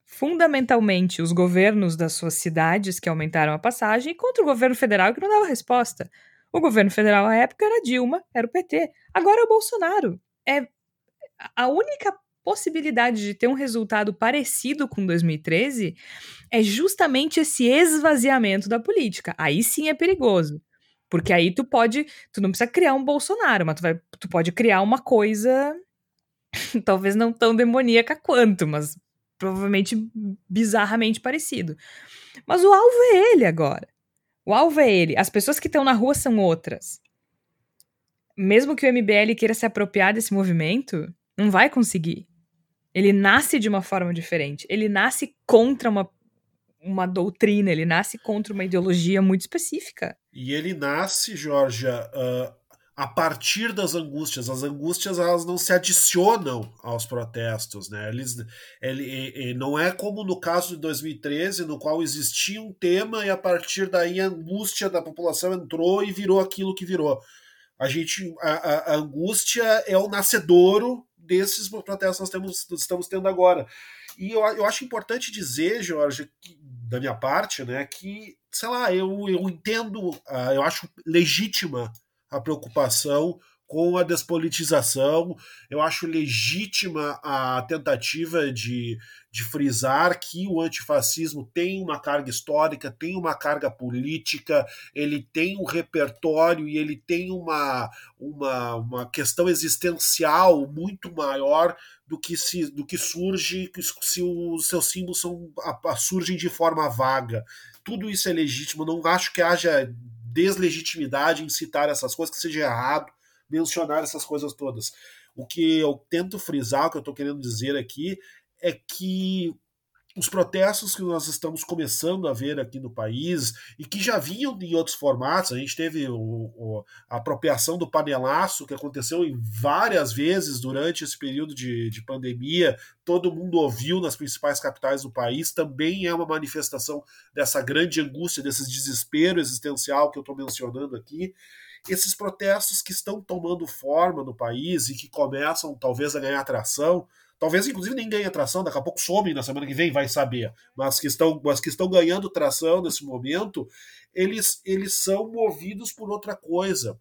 fundamentalmente os governos das suas cidades que aumentaram a passagem contra o governo federal que não dava resposta. O governo federal à época era Dilma, era o PT. Agora é o Bolsonaro. É a única possibilidade de ter um resultado parecido com 2013 é justamente esse esvaziamento da política. Aí sim é perigoso. Porque aí tu pode, tu não precisa criar um Bolsonaro, mas tu, vai, tu pode criar uma coisa talvez não tão demoníaca quanto, mas provavelmente bizarramente parecido. Mas o alvo é ele agora. O alvo é ele. As pessoas que estão na rua são outras. Mesmo que o MBL queira se apropriar desse movimento, não vai conseguir. Ele nasce de uma forma diferente. Ele nasce contra uma uma doutrina, ele nasce contra uma ideologia muito específica. E ele nasce, Georgia, uh, a partir das angústias. As angústias elas não se adicionam aos protestos, né? Eles, ele, ele, não é como no caso de 2013, no qual existia um tema e a partir daí a angústia da população entrou e virou aquilo que virou. A gente, a, a angústia é o nascedouro desses protestos que nós temos, estamos tendo agora. E eu, eu acho importante dizer, Jorge, que, da minha parte, né, que, sei lá, eu, eu entendo, uh, eu acho legítima a preocupação com a despolitização. Eu acho legítima a tentativa de, de frisar que o antifascismo tem uma carga histórica, tem uma carga política, ele tem um repertório e ele tem uma, uma, uma questão existencial muito maior do que se do que surge se os seus símbolos são, surgem de forma vaga. Tudo isso é legítimo, não acho que haja deslegitimidade em citar essas coisas, que seja errado mencionar essas coisas todas. O que eu tento frisar, o que eu estou querendo dizer aqui, é que os protestos que nós estamos começando a ver aqui no país e que já vinham em outros formatos, a gente teve o, o, a apropriação do panelaço que aconteceu em várias vezes durante esse período de, de pandemia, todo mundo ouviu nas principais capitais do país, também é uma manifestação dessa grande angústia, desse desespero existencial que eu estou mencionando aqui. Esses protestos que estão tomando forma no país e que começam talvez a ganhar atração, talvez inclusive nem ganhem atração, daqui a pouco somem na semana que vem, vai saber, mas que estão, mas que estão ganhando tração nesse momento, eles, eles são movidos por outra coisa.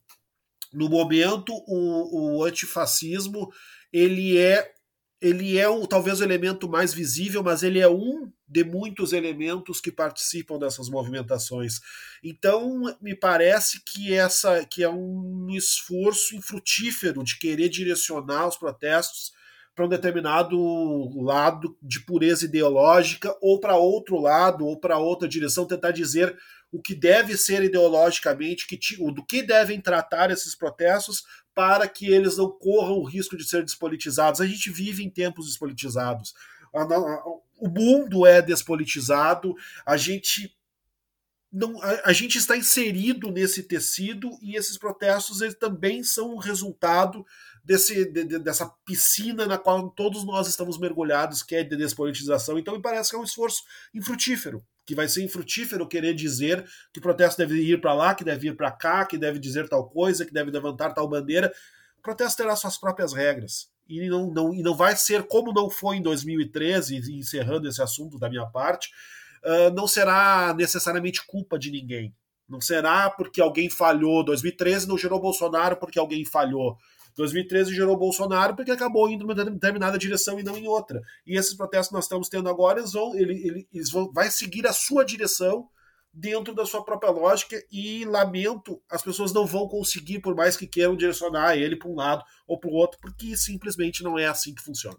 No momento, o, o antifascismo ele é ele é o, talvez o elemento mais visível, mas ele é um de muitos elementos que participam dessas movimentações. Então, me parece que essa que é um esforço infrutífero de querer direcionar os protestos para um determinado lado de pureza ideológica ou para outro lado ou para outra direção tentar dizer o que deve ser ideologicamente, que, do que devem tratar esses protestos para que eles não corram o risco de ser despolitizados. A gente vive em tempos despolitizados. O mundo é despolitizado, a gente não, a, a, gente está inserido nesse tecido e esses protestos eles também são um resultado desse, de, de, dessa piscina na qual todos nós estamos mergulhados, que é de despolitização. Então me parece que é um esforço infrutífero que vai ser infrutífero querer dizer que o protesto deve ir para lá, que deve ir para cá, que deve dizer tal coisa, que deve levantar tal bandeira. O protesto terá suas próprias regras. E não, não, e não vai ser como não foi em 2013, encerrando esse assunto da minha parte, uh, não será necessariamente culpa de ninguém. Não será porque alguém falhou. 2013 não gerou Bolsonaro porque alguém falhou. 2013 gerou Bolsonaro porque acabou indo em uma determinada direção e não em outra. E esses protestos que nós estamos tendo agora, eles vão, ele, eles vão vai seguir a sua direção dentro da sua própria lógica e lamento, as pessoas não vão conseguir, por mais que queiram direcionar ele para um lado ou para o outro, porque simplesmente não é assim que funciona.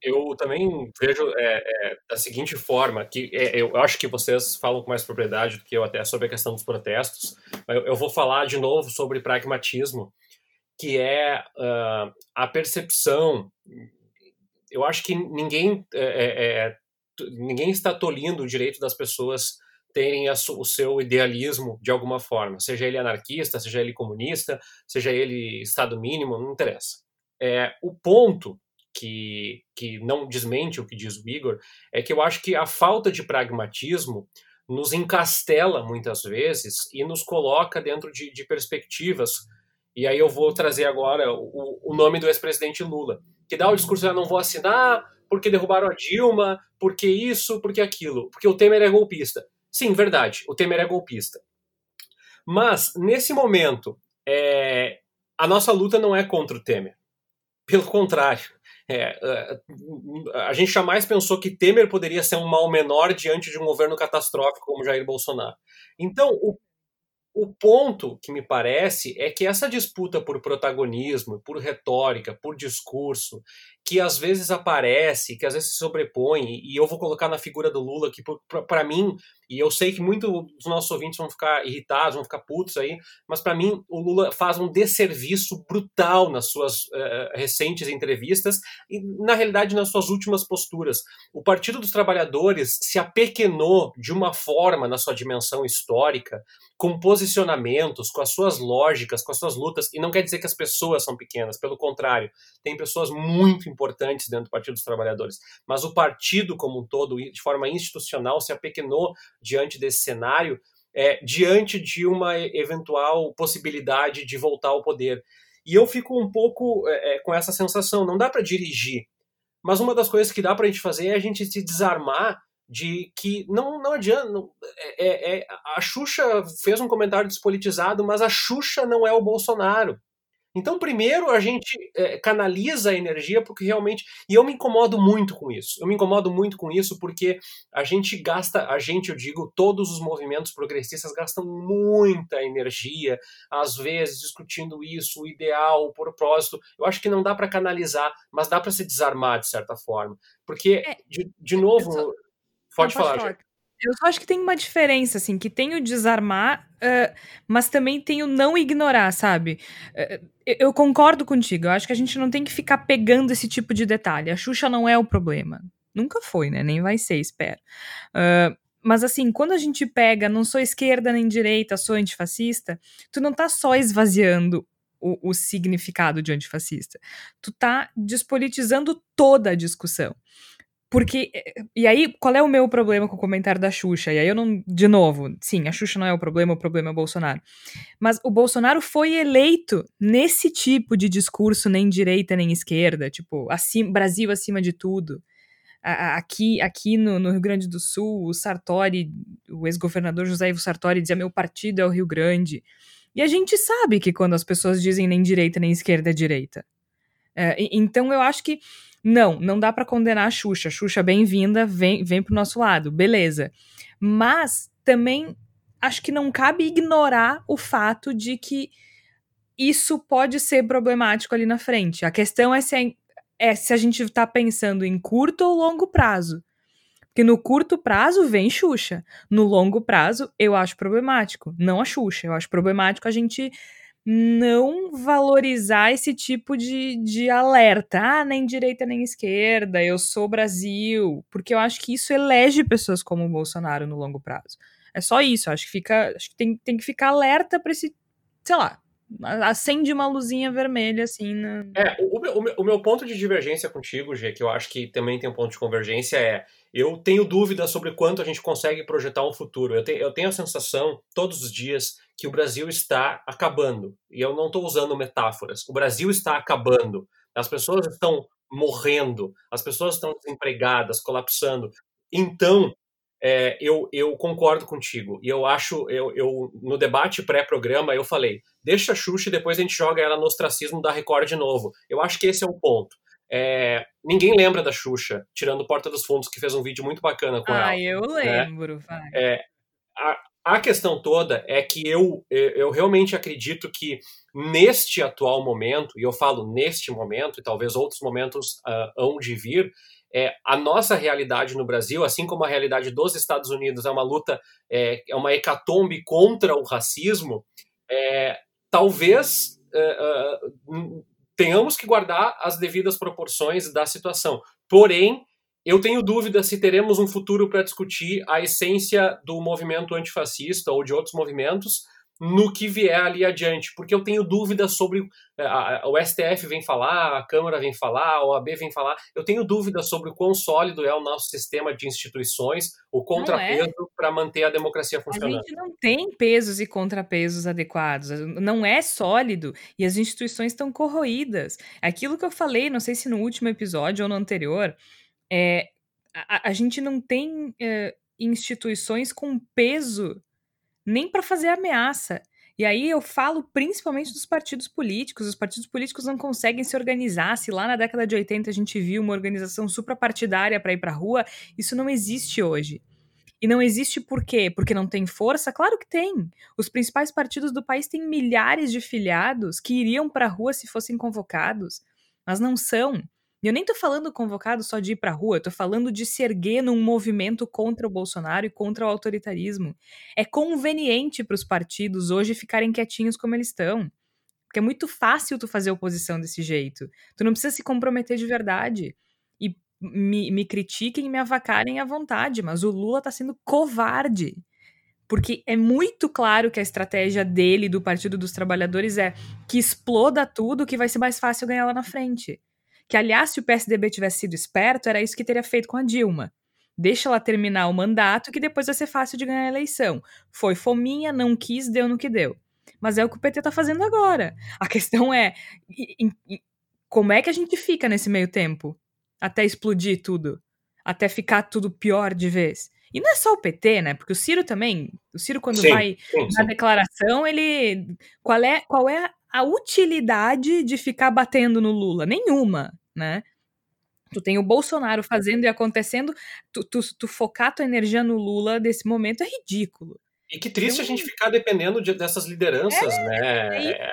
Eu também vejo é, é, da seguinte forma, que é, eu acho que vocês falam com mais propriedade do que eu até sobre a questão dos protestos, eu, eu vou falar de novo sobre pragmatismo, que é uh, a percepção. Eu acho que ninguém, é, é, é ninguém está tolindo o direito das pessoas terem a, o seu idealismo de alguma forma, seja ele anarquista, seja ele comunista, seja ele Estado mínimo, não interessa. É, o ponto que, que não desmente o que diz o Igor é que eu acho que a falta de pragmatismo nos encastela muitas vezes e nos coloca dentro de, de perspectivas. E aí eu vou trazer agora o, o nome do ex-presidente Lula, que dá o discurso: eu não vou assinar porque derrubaram a Dilma, porque isso, porque aquilo, porque o Temer é golpista. Sim, verdade, o Temer é golpista. Mas, nesse momento, é, a nossa luta não é contra o Temer. Pelo contrário, é, é, a gente jamais pensou que Temer poderia ser um mal menor diante de um governo catastrófico como Jair Bolsonaro. Então, o o ponto que me parece é que essa disputa por protagonismo, por retórica, por discurso, que às vezes aparece, que às vezes se sobrepõe, e eu vou colocar na figura do Lula, que para mim, e eu sei que muitos dos nossos ouvintes vão ficar irritados, vão ficar putos aí, mas para mim o Lula faz um desserviço brutal nas suas uh, recentes entrevistas e, na realidade, nas suas últimas posturas. O Partido dos Trabalhadores se apequenou de uma forma na sua dimensão histórica, com posicionamentos, com as suas lógicas, com as suas lutas, e não quer dizer que as pessoas são pequenas, pelo contrário, tem pessoas muito importantes dentro do Partido dos Trabalhadores, mas o partido como um todo, de forma institucional, se apequenou diante desse cenário, é, diante de uma eventual possibilidade de voltar ao poder. E eu fico um pouco é, é com essa sensação, não dá para dirigir, mas uma das coisas que dá para a gente fazer é a gente se desarmar de que não, não adianta. Não, é, é, é, a Xuxa fez um comentário despolitizado, mas a Xuxa não é o Bolsonaro. Então, primeiro a gente é, canaliza a energia porque realmente. E eu me incomodo muito com isso. Eu me incomodo muito com isso porque a gente gasta, a gente, eu digo, todos os movimentos progressistas gastam muita energia, às vezes discutindo isso, o ideal, o propósito. Eu acho que não dá para canalizar, mas dá para se desarmar de certa forma. Porque, é, de, de novo. Pode, não, falar, pode falar. Eu só acho que tem uma diferença, assim, que tem o desarmar, uh, mas também tem o não ignorar, sabe? Uh, eu concordo contigo, eu acho que a gente não tem que ficar pegando esse tipo de detalhe. A Xuxa não é o problema. Nunca foi, né? Nem vai ser, espero. Uh, mas assim, quando a gente pega, não sou esquerda nem direita, sou antifascista, tu não tá só esvaziando o, o significado de antifascista. Tu tá despolitizando toda a discussão. Porque. E aí, qual é o meu problema com o comentário da Xuxa? E aí eu não. De novo, sim, a Xuxa não é o problema, o problema é o Bolsonaro. Mas o Bolsonaro foi eleito nesse tipo de discurso, nem direita nem esquerda, tipo, acima, Brasil acima de tudo. Aqui, aqui no, no Rio Grande do Sul, o Sartori, o ex-governador José Ivo Sartori dizia: meu partido é o Rio Grande. E a gente sabe que quando as pessoas dizem nem direita nem esquerda é direita. É, então eu acho que não, não dá para condenar a Xuxa. Xuxa, bem-vinda, vem, vem pro nosso lado, beleza. Mas também acho que não cabe ignorar o fato de que isso pode ser problemático ali na frente. A questão é se, é, é se a gente está pensando em curto ou longo prazo. Porque no curto prazo vem Xuxa. No longo prazo, eu acho problemático. Não a Xuxa. Eu acho problemático a gente não valorizar esse tipo de, de alerta. Ah, nem direita nem esquerda, eu sou Brasil. Porque eu acho que isso elege pessoas como o Bolsonaro no longo prazo. É só isso. Acho que fica. Acho que tem, tem que ficar alerta para esse. Sei lá. Acende uma luzinha vermelha, assim. Na... É, o, o, o meu ponto de divergência contigo, Gê, que eu acho que também tem um ponto de convergência, é eu tenho dúvidas sobre quanto a gente consegue projetar um futuro. Eu, te, eu tenho a sensação, todos os dias, que o Brasil está acabando. E eu não estou usando metáforas. O Brasil está acabando. As pessoas estão morrendo, as pessoas estão desempregadas, colapsando. Então, é, eu, eu concordo contigo. E eu acho, eu, eu no debate pré-programa, eu falei: deixa a Xuxa e depois a gente joga ela no ostracismo da Record de novo. Eu acho que esse é o ponto. É, ninguém lembra da Xuxa, tirando Porta dos Fundos, que fez um vídeo muito bacana com ah, ela. Ah, eu né? lembro, né? É, a, a questão toda é que eu, eu realmente acredito que neste atual momento, e eu falo neste momento, e talvez outros momentos uh, hão de vir, é, a nossa realidade no Brasil, assim como a realidade dos Estados Unidos é uma luta, é, é uma hecatombe contra o racismo, é, talvez uh, uh, tenhamos que guardar as devidas proporções da situação. Porém, eu tenho dúvida se teremos um futuro para discutir a essência do movimento antifascista ou de outros movimentos no que vier ali adiante, porque eu tenho dúvidas sobre é, a, a, o STF vem falar, a Câmara vem falar, a OAB vem falar, eu tenho dúvidas sobre o quão sólido é o nosso sistema de instituições, o contrapeso é. para manter a democracia funcionando. A gente não tem pesos e contrapesos adequados, não é sólido e as instituições estão corroídas. Aquilo que eu falei, não sei se no último episódio ou no anterior, é, a, a gente não tem é, instituições com peso nem para fazer ameaça. E aí eu falo principalmente dos partidos políticos. Os partidos políticos não conseguem se organizar. Se lá na década de 80 a gente viu uma organização suprapartidária para ir para a rua, isso não existe hoje. E não existe por quê? Porque não tem força? Claro que tem. Os principais partidos do país têm milhares de filiados que iriam para a rua se fossem convocados, mas não são. E eu nem tô falando convocado só de ir pra rua, eu tô falando de se erguer num movimento contra o Bolsonaro e contra o autoritarismo. É conveniente para os partidos hoje ficarem quietinhos como eles estão. Porque é muito fácil tu fazer oposição desse jeito. Tu não precisa se comprometer de verdade. E me, me critiquem e me avacarem à vontade, mas o Lula tá sendo covarde. Porque é muito claro que a estratégia dele, do Partido dos Trabalhadores, é que exploda tudo, que vai ser mais fácil ganhar lá na frente. Que, aliás, se o PSDB tivesse sido esperto, era isso que teria feito com a Dilma. Deixa ela terminar o mandato, que depois vai ser fácil de ganhar a eleição. Foi fominha, não quis, deu no que deu. Mas é o que o PT tá fazendo agora. A questão é: como é que a gente fica nesse meio tempo? Até explodir tudo. Até ficar tudo pior de vez. E não é só o PT, né? Porque o Ciro também. O Ciro, quando sim, vai sim, na sim. declaração, ele. Qual é, qual é a utilidade de ficar batendo no Lula? Nenhuma, né? Tu tem o Bolsonaro fazendo e acontecendo, tu, tu, tu focar tua energia no Lula desse momento é ridículo. E que triste então, a gente ficar dependendo de, dessas lideranças, é, né? É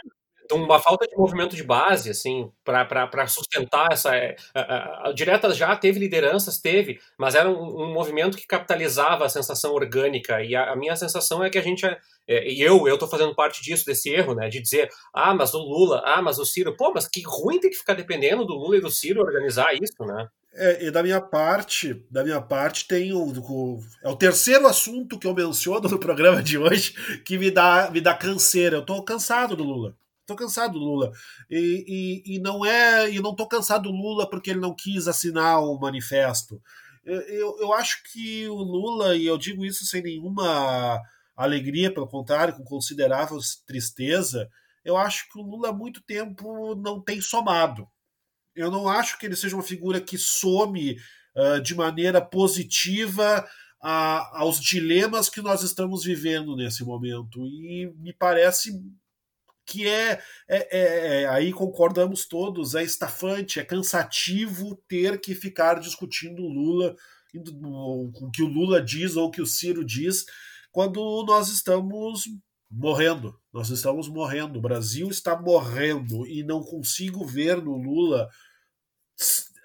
uma falta de movimento de base, assim, para sustentar essa. A, é, a, a, direta já teve lideranças, teve, mas era um, um, movimento que capitalizava a sensação orgânica. E a, a minha sensação é que a gente. É, é, e eu, eu tô fazendo parte disso, desse erro, né? De dizer, ah, mas o Lula, ah, mas o Ciro. Pô, mas que ruim ter que ficar dependendo do Lula e do Ciro organizar isso, né? É, e da minha parte, da minha parte tem o, o, é o terceiro assunto que eu menciono no programa de hoje que me dá me dá canseira. Eu tô cansado do Lula. Tô cansado do Lula. E, e, e, não é. E não tô cansado do Lula porque ele não quis assinar o manifesto. Eu, eu, eu acho que o Lula, e eu digo isso sem nenhuma alegria, pelo contrário, com considerável tristeza, eu acho que o Lula há muito tempo não tem somado. Eu não acho que ele seja uma figura que some uh, de maneira positiva a, aos dilemas que nós estamos vivendo nesse momento. E me parece que é, é, é, é, aí concordamos todos, é estafante, é cansativo ter que ficar discutindo o Lula, o que o Lula diz ou o que o Ciro diz, quando nós estamos morrendo. Nós estamos morrendo. O Brasil está morrendo e não consigo ver no Lula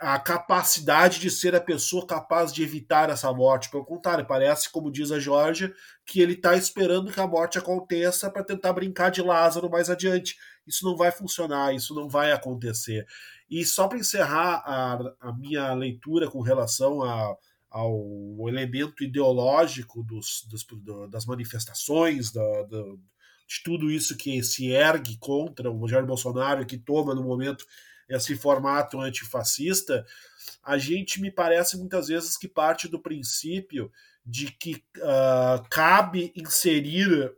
a capacidade de ser a pessoa capaz de evitar essa morte. Pelo contrário, parece, como diz a Georgia, que ele está esperando que a morte aconteça para tentar brincar de Lázaro mais adiante. Isso não vai funcionar, isso não vai acontecer. E só para encerrar a, a, minha leitura com relação a, ao elemento ideológico dos, dos, das manifestações, da, da, de tudo isso que se ergue contra o Jair Bolsonaro, que toma no momento esse formato antifascista, a gente me parece muitas vezes que parte do princípio de que uh, cabe inserir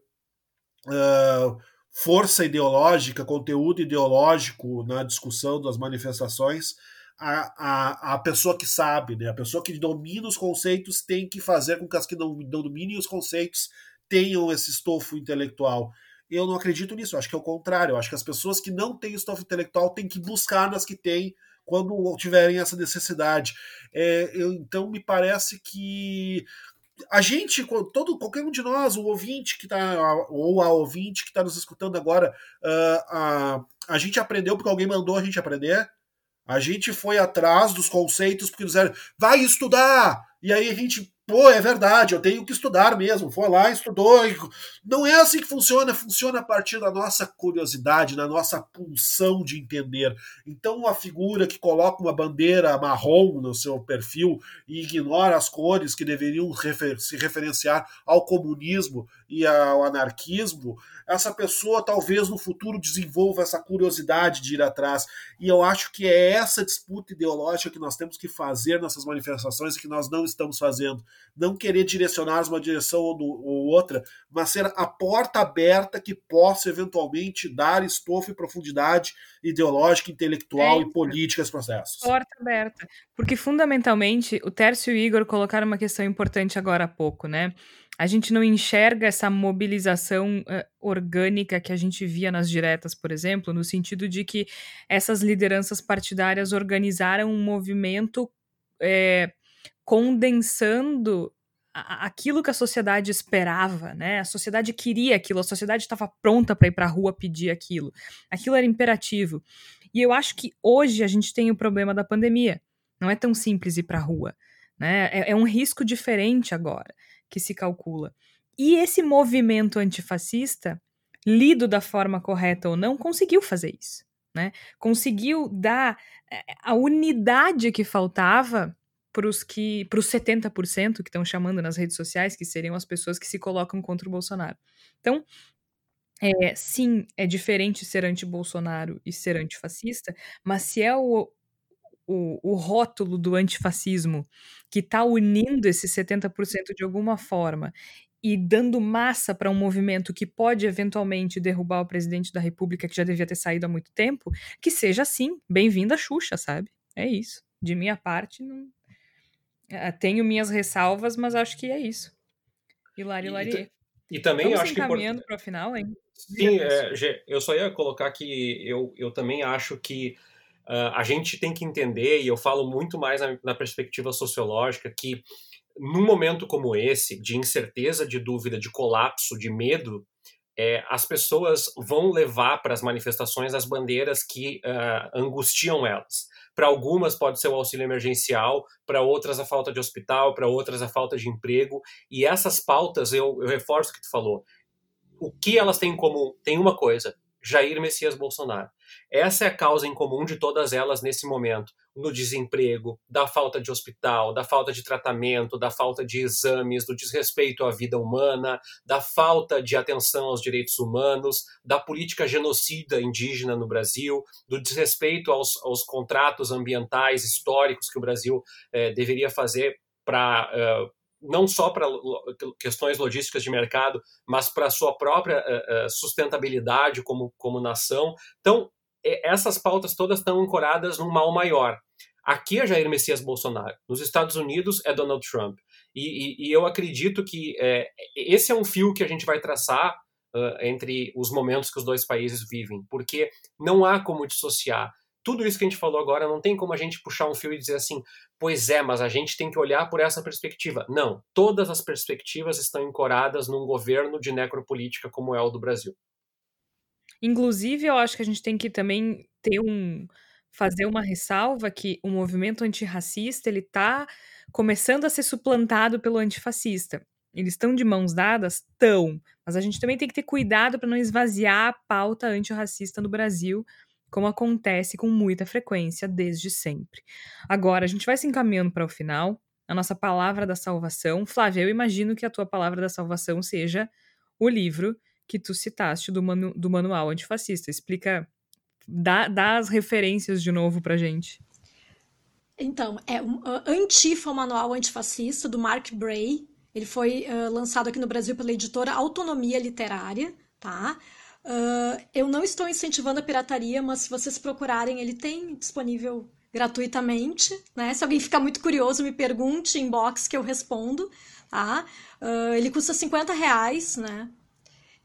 uh, força ideológica, conteúdo ideológico na discussão das manifestações a, a, a pessoa que sabe, né? a pessoa que domina os conceitos tem que fazer com que as que não, não dominem os conceitos tenham esse estofo intelectual. Eu não acredito nisso, eu acho que é o contrário. Eu acho que as pessoas que não têm estofo intelectual têm que buscar nas que têm quando tiverem essa necessidade. É, eu, então, me parece que a gente, todo, qualquer um de nós, o ouvinte que está, ou a ouvinte que está nos escutando agora, uh, a, a gente aprendeu porque alguém mandou a gente aprender. A gente foi atrás dos conceitos porque disseram, vai estudar! E aí a gente Pô, é verdade, eu tenho que estudar mesmo. Foi lá, estudou. Não é assim que funciona, funciona a partir da nossa curiosidade, da nossa pulsão de entender. Então, uma figura que coloca uma bandeira marrom no seu perfil e ignora as cores que deveriam refer se referenciar ao comunismo e ao anarquismo, essa pessoa talvez no futuro desenvolva essa curiosidade de ir atrás. E eu acho que é essa disputa ideológica que nós temos que fazer nessas manifestações e que nós não estamos fazendo. Não querer direcionar uma direção ou, ou outra, mas ser a porta aberta que possa eventualmente dar estofo e profundidade ideológica, intelectual é e política aos processos. Porta aberta. Porque fundamentalmente o Tércio e o Igor colocaram uma questão importante agora há pouco, né? A gente não enxerga essa mobilização uh, orgânica que a gente via nas diretas, por exemplo, no sentido de que essas lideranças partidárias organizaram um movimento é, condensando aquilo que a sociedade esperava, né? A sociedade queria aquilo, a sociedade estava pronta para ir para a rua pedir aquilo. Aquilo era imperativo. E eu acho que hoje a gente tem o problema da pandemia. Não é tão simples ir para a rua, né? É, é um risco diferente agora que se calcula. E esse movimento antifascista, lido da forma correta ou não, conseguiu fazer isso. Né? Conseguiu dar eh, a unidade que faltava para os que para os 70% que estão chamando nas redes sociais, que seriam as pessoas que se colocam contra o Bolsonaro. Então, é, sim, é diferente ser anti-Bolsonaro e ser antifascista, mas se é o, o, o rótulo do antifascismo que está unindo esse 70% de alguma forma e dando massa para um movimento que pode eventualmente derrubar o presidente da República, que já devia ter saído há muito tempo, que seja assim, bem-vinda Xuxa, sabe? É isso. De minha parte, não... É, tenho minhas ressalvas, mas acho que é isso. Hilari, Hilari. E, e, também Vamos acho encaminhando que... para o final, hein? Sim, é, eu só ia colocar que eu, eu também acho que Uh, a gente tem que entender, e eu falo muito mais na, na, perspectiva sociológica, que num momento como esse, de incerteza, de dúvida, de colapso, de medo, é, as pessoas vão levar para as manifestações as bandeiras que uh, angustiam elas. Para algumas pode ser o auxílio emergencial, para outras a falta de hospital, para outras a falta de emprego. E essas pautas, eu, eu reforço o que tu falou, o que elas têm em comum? Tem uma coisa: Jair Messias Bolsonaro. Essa é a causa em comum de todas elas nesse momento, no desemprego, da falta de hospital, da falta de tratamento, da falta de exames, do desrespeito à vida humana, da falta de atenção aos direitos humanos, da política genocida indígena no Brasil, do desrespeito aos, aos contratos ambientais históricos que o Brasil eh, deveria fazer para eh, não só para questões logísticas de mercado, mas para a sua própria uh, sustentabilidade como, como nação. Então, essas pautas todas estão ancoradas num mal maior. Aqui é Jair Messias Bolsonaro, nos Estados Unidos é Donald Trump. E, e, e eu acredito que é, esse é um fio que a gente vai traçar uh, entre os momentos que os dois países vivem, porque não há como dissociar tudo isso que a gente falou agora, não tem como a gente puxar um fio e dizer assim, pois é, mas a gente tem que olhar por essa perspectiva. Não, todas as perspectivas estão encoradas num governo de necropolítica como é o do Brasil. Inclusive, eu acho que a gente tem que também ter um fazer uma ressalva que o movimento antirracista ele está começando a ser suplantado pelo antifascista. Eles estão de mãos dadas? Estão. Mas a gente também tem que ter cuidado para não esvaziar a pauta antirracista no Brasil, como acontece com muita frequência desde sempre. Agora, a gente vai se encaminhando para o final, a nossa palavra da salvação. Flávia, eu imagino que a tua palavra da salvação seja o livro que tu citaste do, manu do manual antifascista. Explica, dá, dá as referências de novo para gente. Então, é um uh, Antifa, manual antifascista, do Mark Bray. Ele foi uh, lançado aqui no Brasil pela editora Autonomia Literária, tá? Uh, eu não estou incentivando a pirataria, mas se vocês procurarem, ele tem disponível gratuitamente, né? Se alguém ficar muito curioso, me pergunte em box que eu respondo, tá? Uh, ele custa 50 reais, né?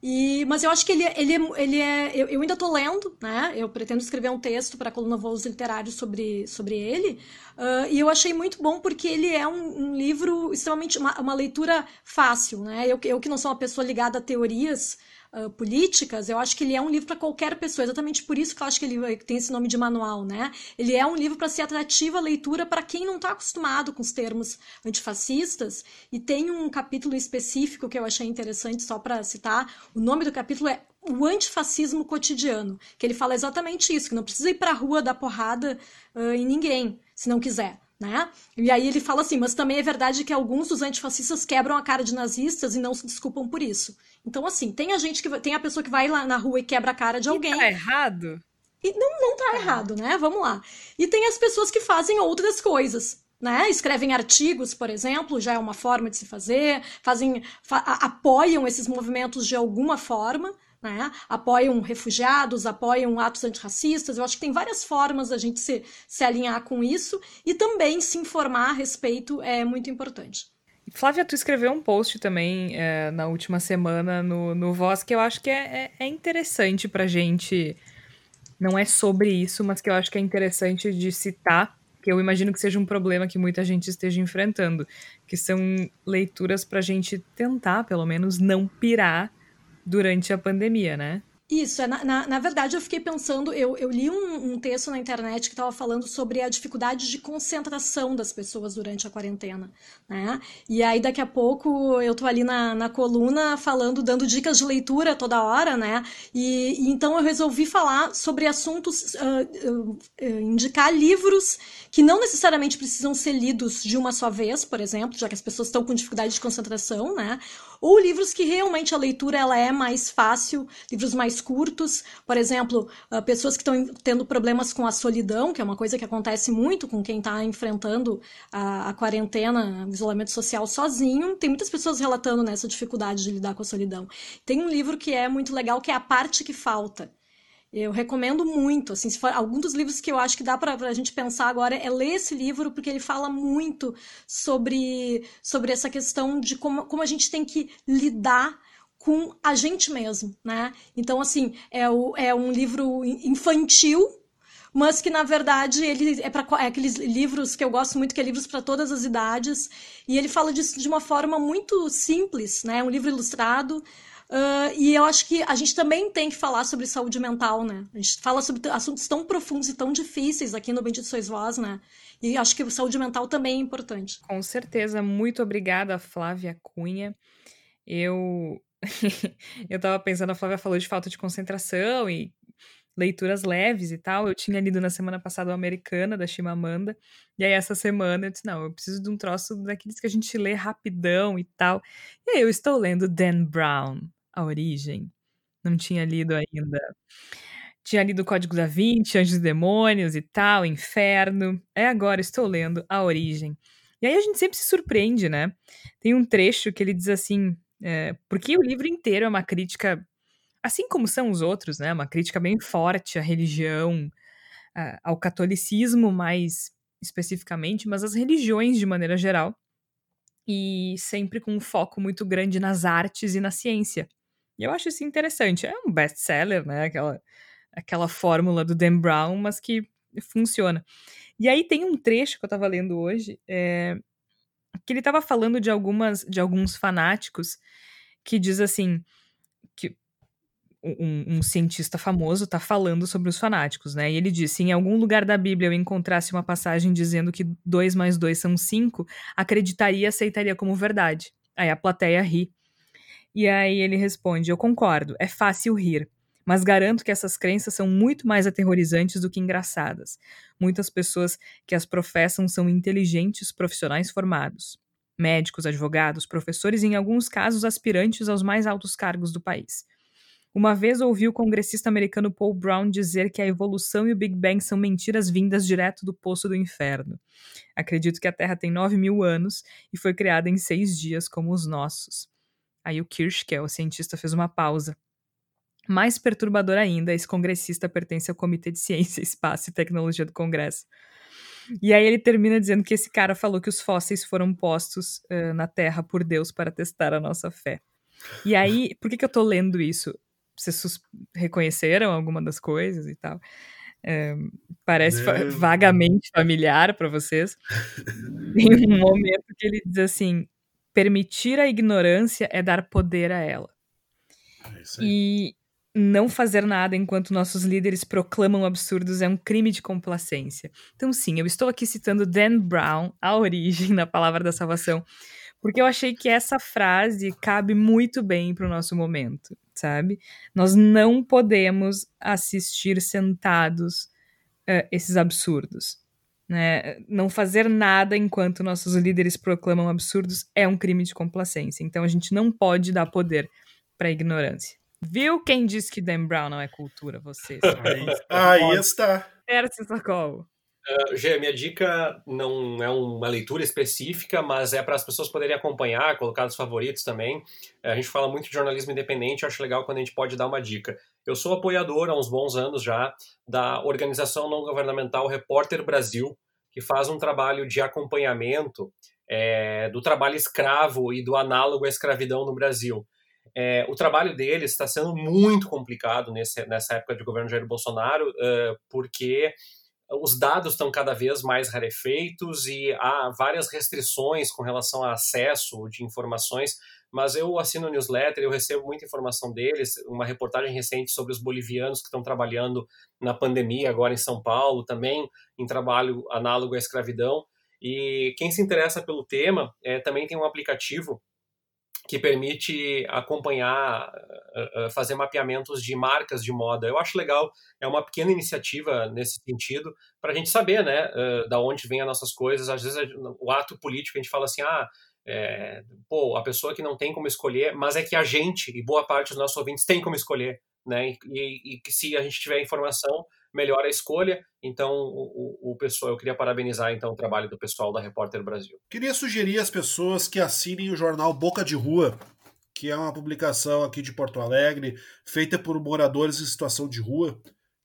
E, mas eu acho que ele, ele, ele é. Eu, eu ainda estou lendo, né? Eu pretendo escrever um texto para a coluna Voos Literários sobre, sobre ele. Uh, e eu achei muito bom porque ele é um, um livro extremamente. Uma, uma, leitura fácil, né? Eu, eu que não sou uma pessoa ligada a teorias uh, políticas, eu acho que ele é um livro para qualquer pessoa. Exatamente por isso que eu acho que ele tem esse nome de manual, né? Ele é um livro para ser atrativa a leitura para quem não está acostumado com os termos antifascistas. E tem um capítulo específico que eu achei interessante, só para citar. O nome do capítulo é o antifascismo cotidiano, que ele fala exatamente isso, que não precisa ir para a rua dar porrada uh, em ninguém, se não quiser. Né? E aí ele fala assim, mas também é verdade que alguns dos antifascistas quebram a cara de nazistas e não se desculpam por isso. Então, assim, tem a gente que tem a pessoa que vai lá na rua e quebra a cara de alguém. E tá errado? E não, não tá errado, né? Vamos lá. E tem as pessoas que fazem outras coisas. Né? Escrevem artigos, por exemplo, já é uma forma de se fazer, fazem, fa apoiam esses movimentos de alguma forma, né? apoiam refugiados, apoiam atos antirracistas. Eu acho que tem várias formas da gente se, se alinhar com isso e também se informar a respeito é muito importante. Flávia, tu escreveu um post também é, na última semana no, no Voz que eu acho que é, é, é interessante pra gente. Não é sobre isso, mas que eu acho que é interessante de citar, que eu imagino que seja um problema que muita gente esteja enfrentando, que são leituras pra gente tentar, pelo menos, não pirar durante a pandemia, né? Isso, é, na, na, na, verdade eu fiquei pensando, eu, eu li um, um texto na internet que estava falando sobre a dificuldade de concentração das pessoas durante a quarentena, né? E aí daqui a pouco eu tô ali na, na coluna falando, dando dicas de leitura toda hora, né? E, e então eu resolvi falar sobre assuntos, uh, uh, indicar livros que não necessariamente precisam ser lidos de uma só vez, por exemplo, já que as pessoas estão com dificuldade de concentração, né? Ou livros que realmente a leitura ela é mais fácil, livros mais curtos, por exemplo, uh, pessoas que estão tendo problemas com a solidão, que é uma coisa que acontece muito com quem está enfrentando a, a quarentena, o isolamento social sozinho. Tem muitas pessoas relatando nessa dificuldade de lidar com a solidão. Tem um livro que é muito legal, que é A Parte que Falta eu recomendo muito, assim, se for, algum dos livros que eu acho que dá para a gente pensar agora é ler esse livro, porque ele fala muito sobre, sobre essa questão de como, como a gente tem que lidar com a gente mesmo, né? Então, assim, é, o, é um livro infantil, mas que na verdade ele é para é aqueles livros que eu gosto muito, que é livros para todas as idades, e ele fala disso de uma forma muito simples, né? Um livro ilustrado, Uh, e eu acho que a gente também tem que falar sobre saúde mental, né? A gente fala sobre assuntos tão profundos e tão difíceis aqui no Bendito Sois Vós, né? E acho que saúde mental também é importante. Com certeza. Muito obrigada, Flávia Cunha. Eu. eu tava pensando, a Flávia falou de falta de concentração e leituras leves e tal. Eu tinha lido na semana passada o Americana, da Chimamanda. E aí, essa semana, eu disse: não, eu preciso de um troço daqueles que a gente lê rapidão e tal. E aí, eu estou lendo Dan Brown, a Origem. Não tinha lido ainda. Tinha lido Código da Vinci, Anjos e Demônios e tal, Inferno. É agora, estou lendo A Origem. E aí a gente sempre se surpreende, né? Tem um trecho que ele diz assim: é, porque o livro inteiro é uma crítica, assim como são os outros, né? Uma crítica bem forte à religião, ao catolicismo mais especificamente, mas às religiões de maneira geral. E sempre com um foco muito grande nas artes e na ciência. E eu acho isso interessante. É um best-seller, né? Aquela, aquela fórmula do Dan Brown, mas que funciona. E aí tem um trecho que eu estava lendo hoje, é, que ele estava falando de algumas de alguns fanáticos que diz assim que um, um cientista famoso está falando sobre os fanáticos, né? E ele disse: em algum lugar da Bíblia eu encontrasse uma passagem dizendo que 2 mais 2 são 5, acreditaria e aceitaria como verdade. Aí a plateia ri. E aí ele responde: Eu concordo, é fácil rir, mas garanto que essas crenças são muito mais aterrorizantes do que engraçadas. Muitas pessoas que as professam são inteligentes profissionais formados. Médicos, advogados, professores e, em alguns casos, aspirantes aos mais altos cargos do país. Uma vez ouvi o congressista americano Paul Brown dizer que a evolução e o Big Bang são mentiras vindas direto do poço do inferno. Acredito que a Terra tem 9 mil anos e foi criada em seis dias como os nossos. Aí o Kirsch, que é o cientista, fez uma pausa. Mais perturbador ainda, esse congressista pertence ao Comitê de Ciência, Espaço e Tecnologia do Congresso. E aí ele termina dizendo que esse cara falou que os fósseis foram postos uh, na Terra por Deus para testar a nossa fé. E aí, por que, que eu tô lendo isso? Vocês reconheceram alguma das coisas e tal? Parece fa vagamente familiar para vocês. Tem um momento que ele diz assim: permitir a ignorância é dar poder a ela. É e não fazer nada enquanto nossos líderes proclamam absurdos é um crime de complacência. Então, sim, eu estou aqui citando Dan Brown, a origem da palavra da salvação, porque eu achei que essa frase cabe muito bem para o nosso momento, sabe? Nós não podemos assistir sentados uh, esses absurdos. Né? Não fazer nada enquanto nossos líderes proclamam absurdos é um crime de complacência. Então a gente não pode dar poder para a ignorância. Viu quem disse que Dan Brown não é cultura? Vocês. Aí, aí está. Terce Socorro. Uh, Gê, minha dica não é uma leitura específica, mas é para as pessoas poderem acompanhar, colocar os favoritos também. A gente fala muito de jornalismo independente, eu acho legal quando a gente pode dar uma dica. Eu sou apoiador há uns bons anos já da organização não governamental Repórter Brasil, que faz um trabalho de acompanhamento é, do trabalho escravo e do análogo à escravidão no Brasil. É, o trabalho deles está sendo muito complicado nesse, nessa época de governo Jair Bolsonaro, uh, porque os dados estão cada vez mais rarefeitos e há várias restrições com relação a acesso de informações, mas eu assino newsletter, eu recebo muita informação deles, uma reportagem recente sobre os bolivianos que estão trabalhando na pandemia agora em São Paulo, também em trabalho análogo à escravidão, e quem se interessa pelo tema é, também tem um aplicativo que permite acompanhar, eh, eh, fazer mapeamentos de marcas de moda. Eu acho legal, é uma pequena iniciativa nesse sentido, para a gente saber, né, eh, da onde vêm as nossas coisas. Às vezes o ato político a gente fala assim, ah, é, pô, a pessoa que não tem como escolher, mas é que a gente e boa parte dos nossos ouvintes tem como escolher, né? E, que se a gente tiver informação, melhor a escolha. Então, o, o, o, pessoal, eu queria parabenizar então o trabalho do pessoal da Repórter Brasil. Queria sugerir às pessoas que assinem o jornal Boca de Rua, que é uma publicação aqui de Porto Alegre, feita por moradores em situação de rua,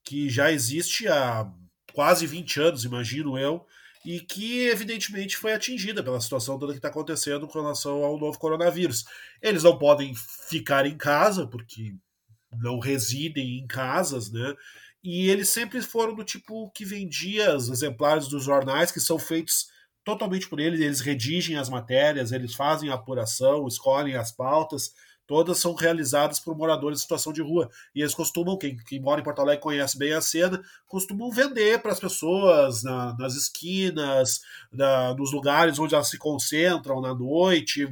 que já existe há quase 20 anos, imagino eu, e que evidentemente foi atingida pela situação toda que está acontecendo com relação ao novo coronavírus. Eles não podem ficar em casa, porque não residem em casas, né? E eles sempre foram do tipo que vendia os exemplares dos jornais que são feitos totalmente por eles. Eles redigem as matérias, eles fazem a apuração, escolhem as pautas todas são realizadas por moradores em situação de rua. E eles costumam, quem, quem mora em Porto Alegre conhece bem a cena, costumam vender para as pessoas na, nas esquinas, na, nos lugares onde elas se concentram na noite.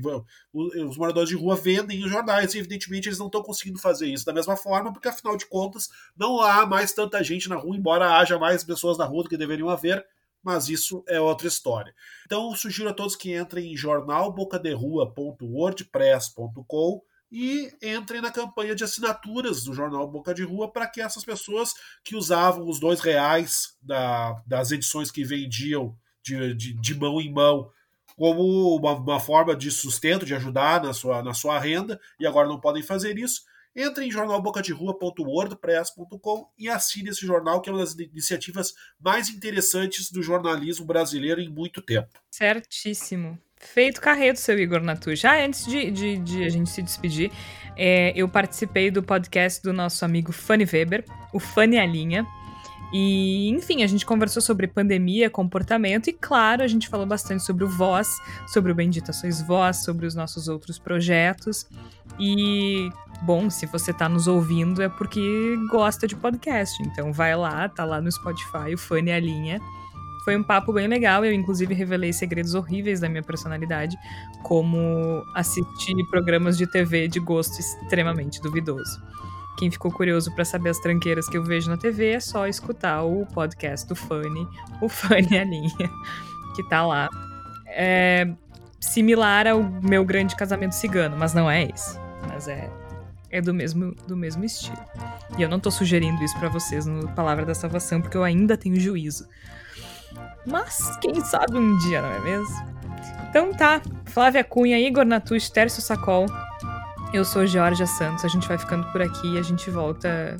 Os moradores de rua vendem os jornais e, evidentemente, eles não estão conseguindo fazer isso da mesma forma, porque, afinal de contas, não há mais tanta gente na rua, embora haja mais pessoas na rua do que deveriam haver mas isso é outra história. Então, sugiro a todos que entrem em jornalbocaderrua.wordpress.com e entrem na campanha de assinaturas do jornal Boca de Rua para que essas pessoas que usavam os dois reais da, das edições que vendiam de, de, de mão em mão como uma, uma, forma de sustento, de ajudar na sua, na sua renda, e agora não podem fazer isso, entre em jornalbocaderrua.wordpress.com e assine esse jornal, que é uma das iniciativas mais interessantes do jornalismo brasileiro em muito tempo. Certíssimo. Feito carreto, seu Igor Natu. Já antes de, de, de a gente se despedir, é, eu participei do podcast do nosso amigo Fanny Weber, o Fanny a Linha. E, enfim, a gente conversou sobre pandemia, comportamento e, claro, a gente falou bastante sobre o Voz, sobre o Bendita Sois Voz, sobre os nossos outros projetos. E, bom, se você está nos ouvindo é porque gosta de podcast. Então vai lá, tá lá no Spotify, o Fanny a Linha. Foi um papo bem legal. Eu, inclusive, revelei segredos horríveis da minha personalidade, como assistir programas de TV de gosto extremamente duvidoso. Quem ficou curioso para saber as tranqueiras que eu vejo na TV é só escutar o podcast do Fanny, o Fanny a Linha, que tá lá. É similar ao meu grande casamento cigano, mas não é esse. Mas é é do mesmo, do mesmo estilo. E eu não tô sugerindo isso para vocês no Palavra da Salvação, porque eu ainda tenho juízo. Mas quem sabe um dia, não é mesmo? Então tá, Flávia Cunha, Igor Natush, Tércio Sacol. Eu sou Georgia Santos, a gente vai ficando por aqui e a gente volta.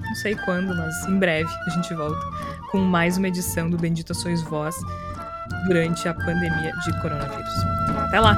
Não sei quando, mas em breve a gente volta com mais uma edição do Bendita Sois Vós durante a pandemia de coronavírus. Até lá!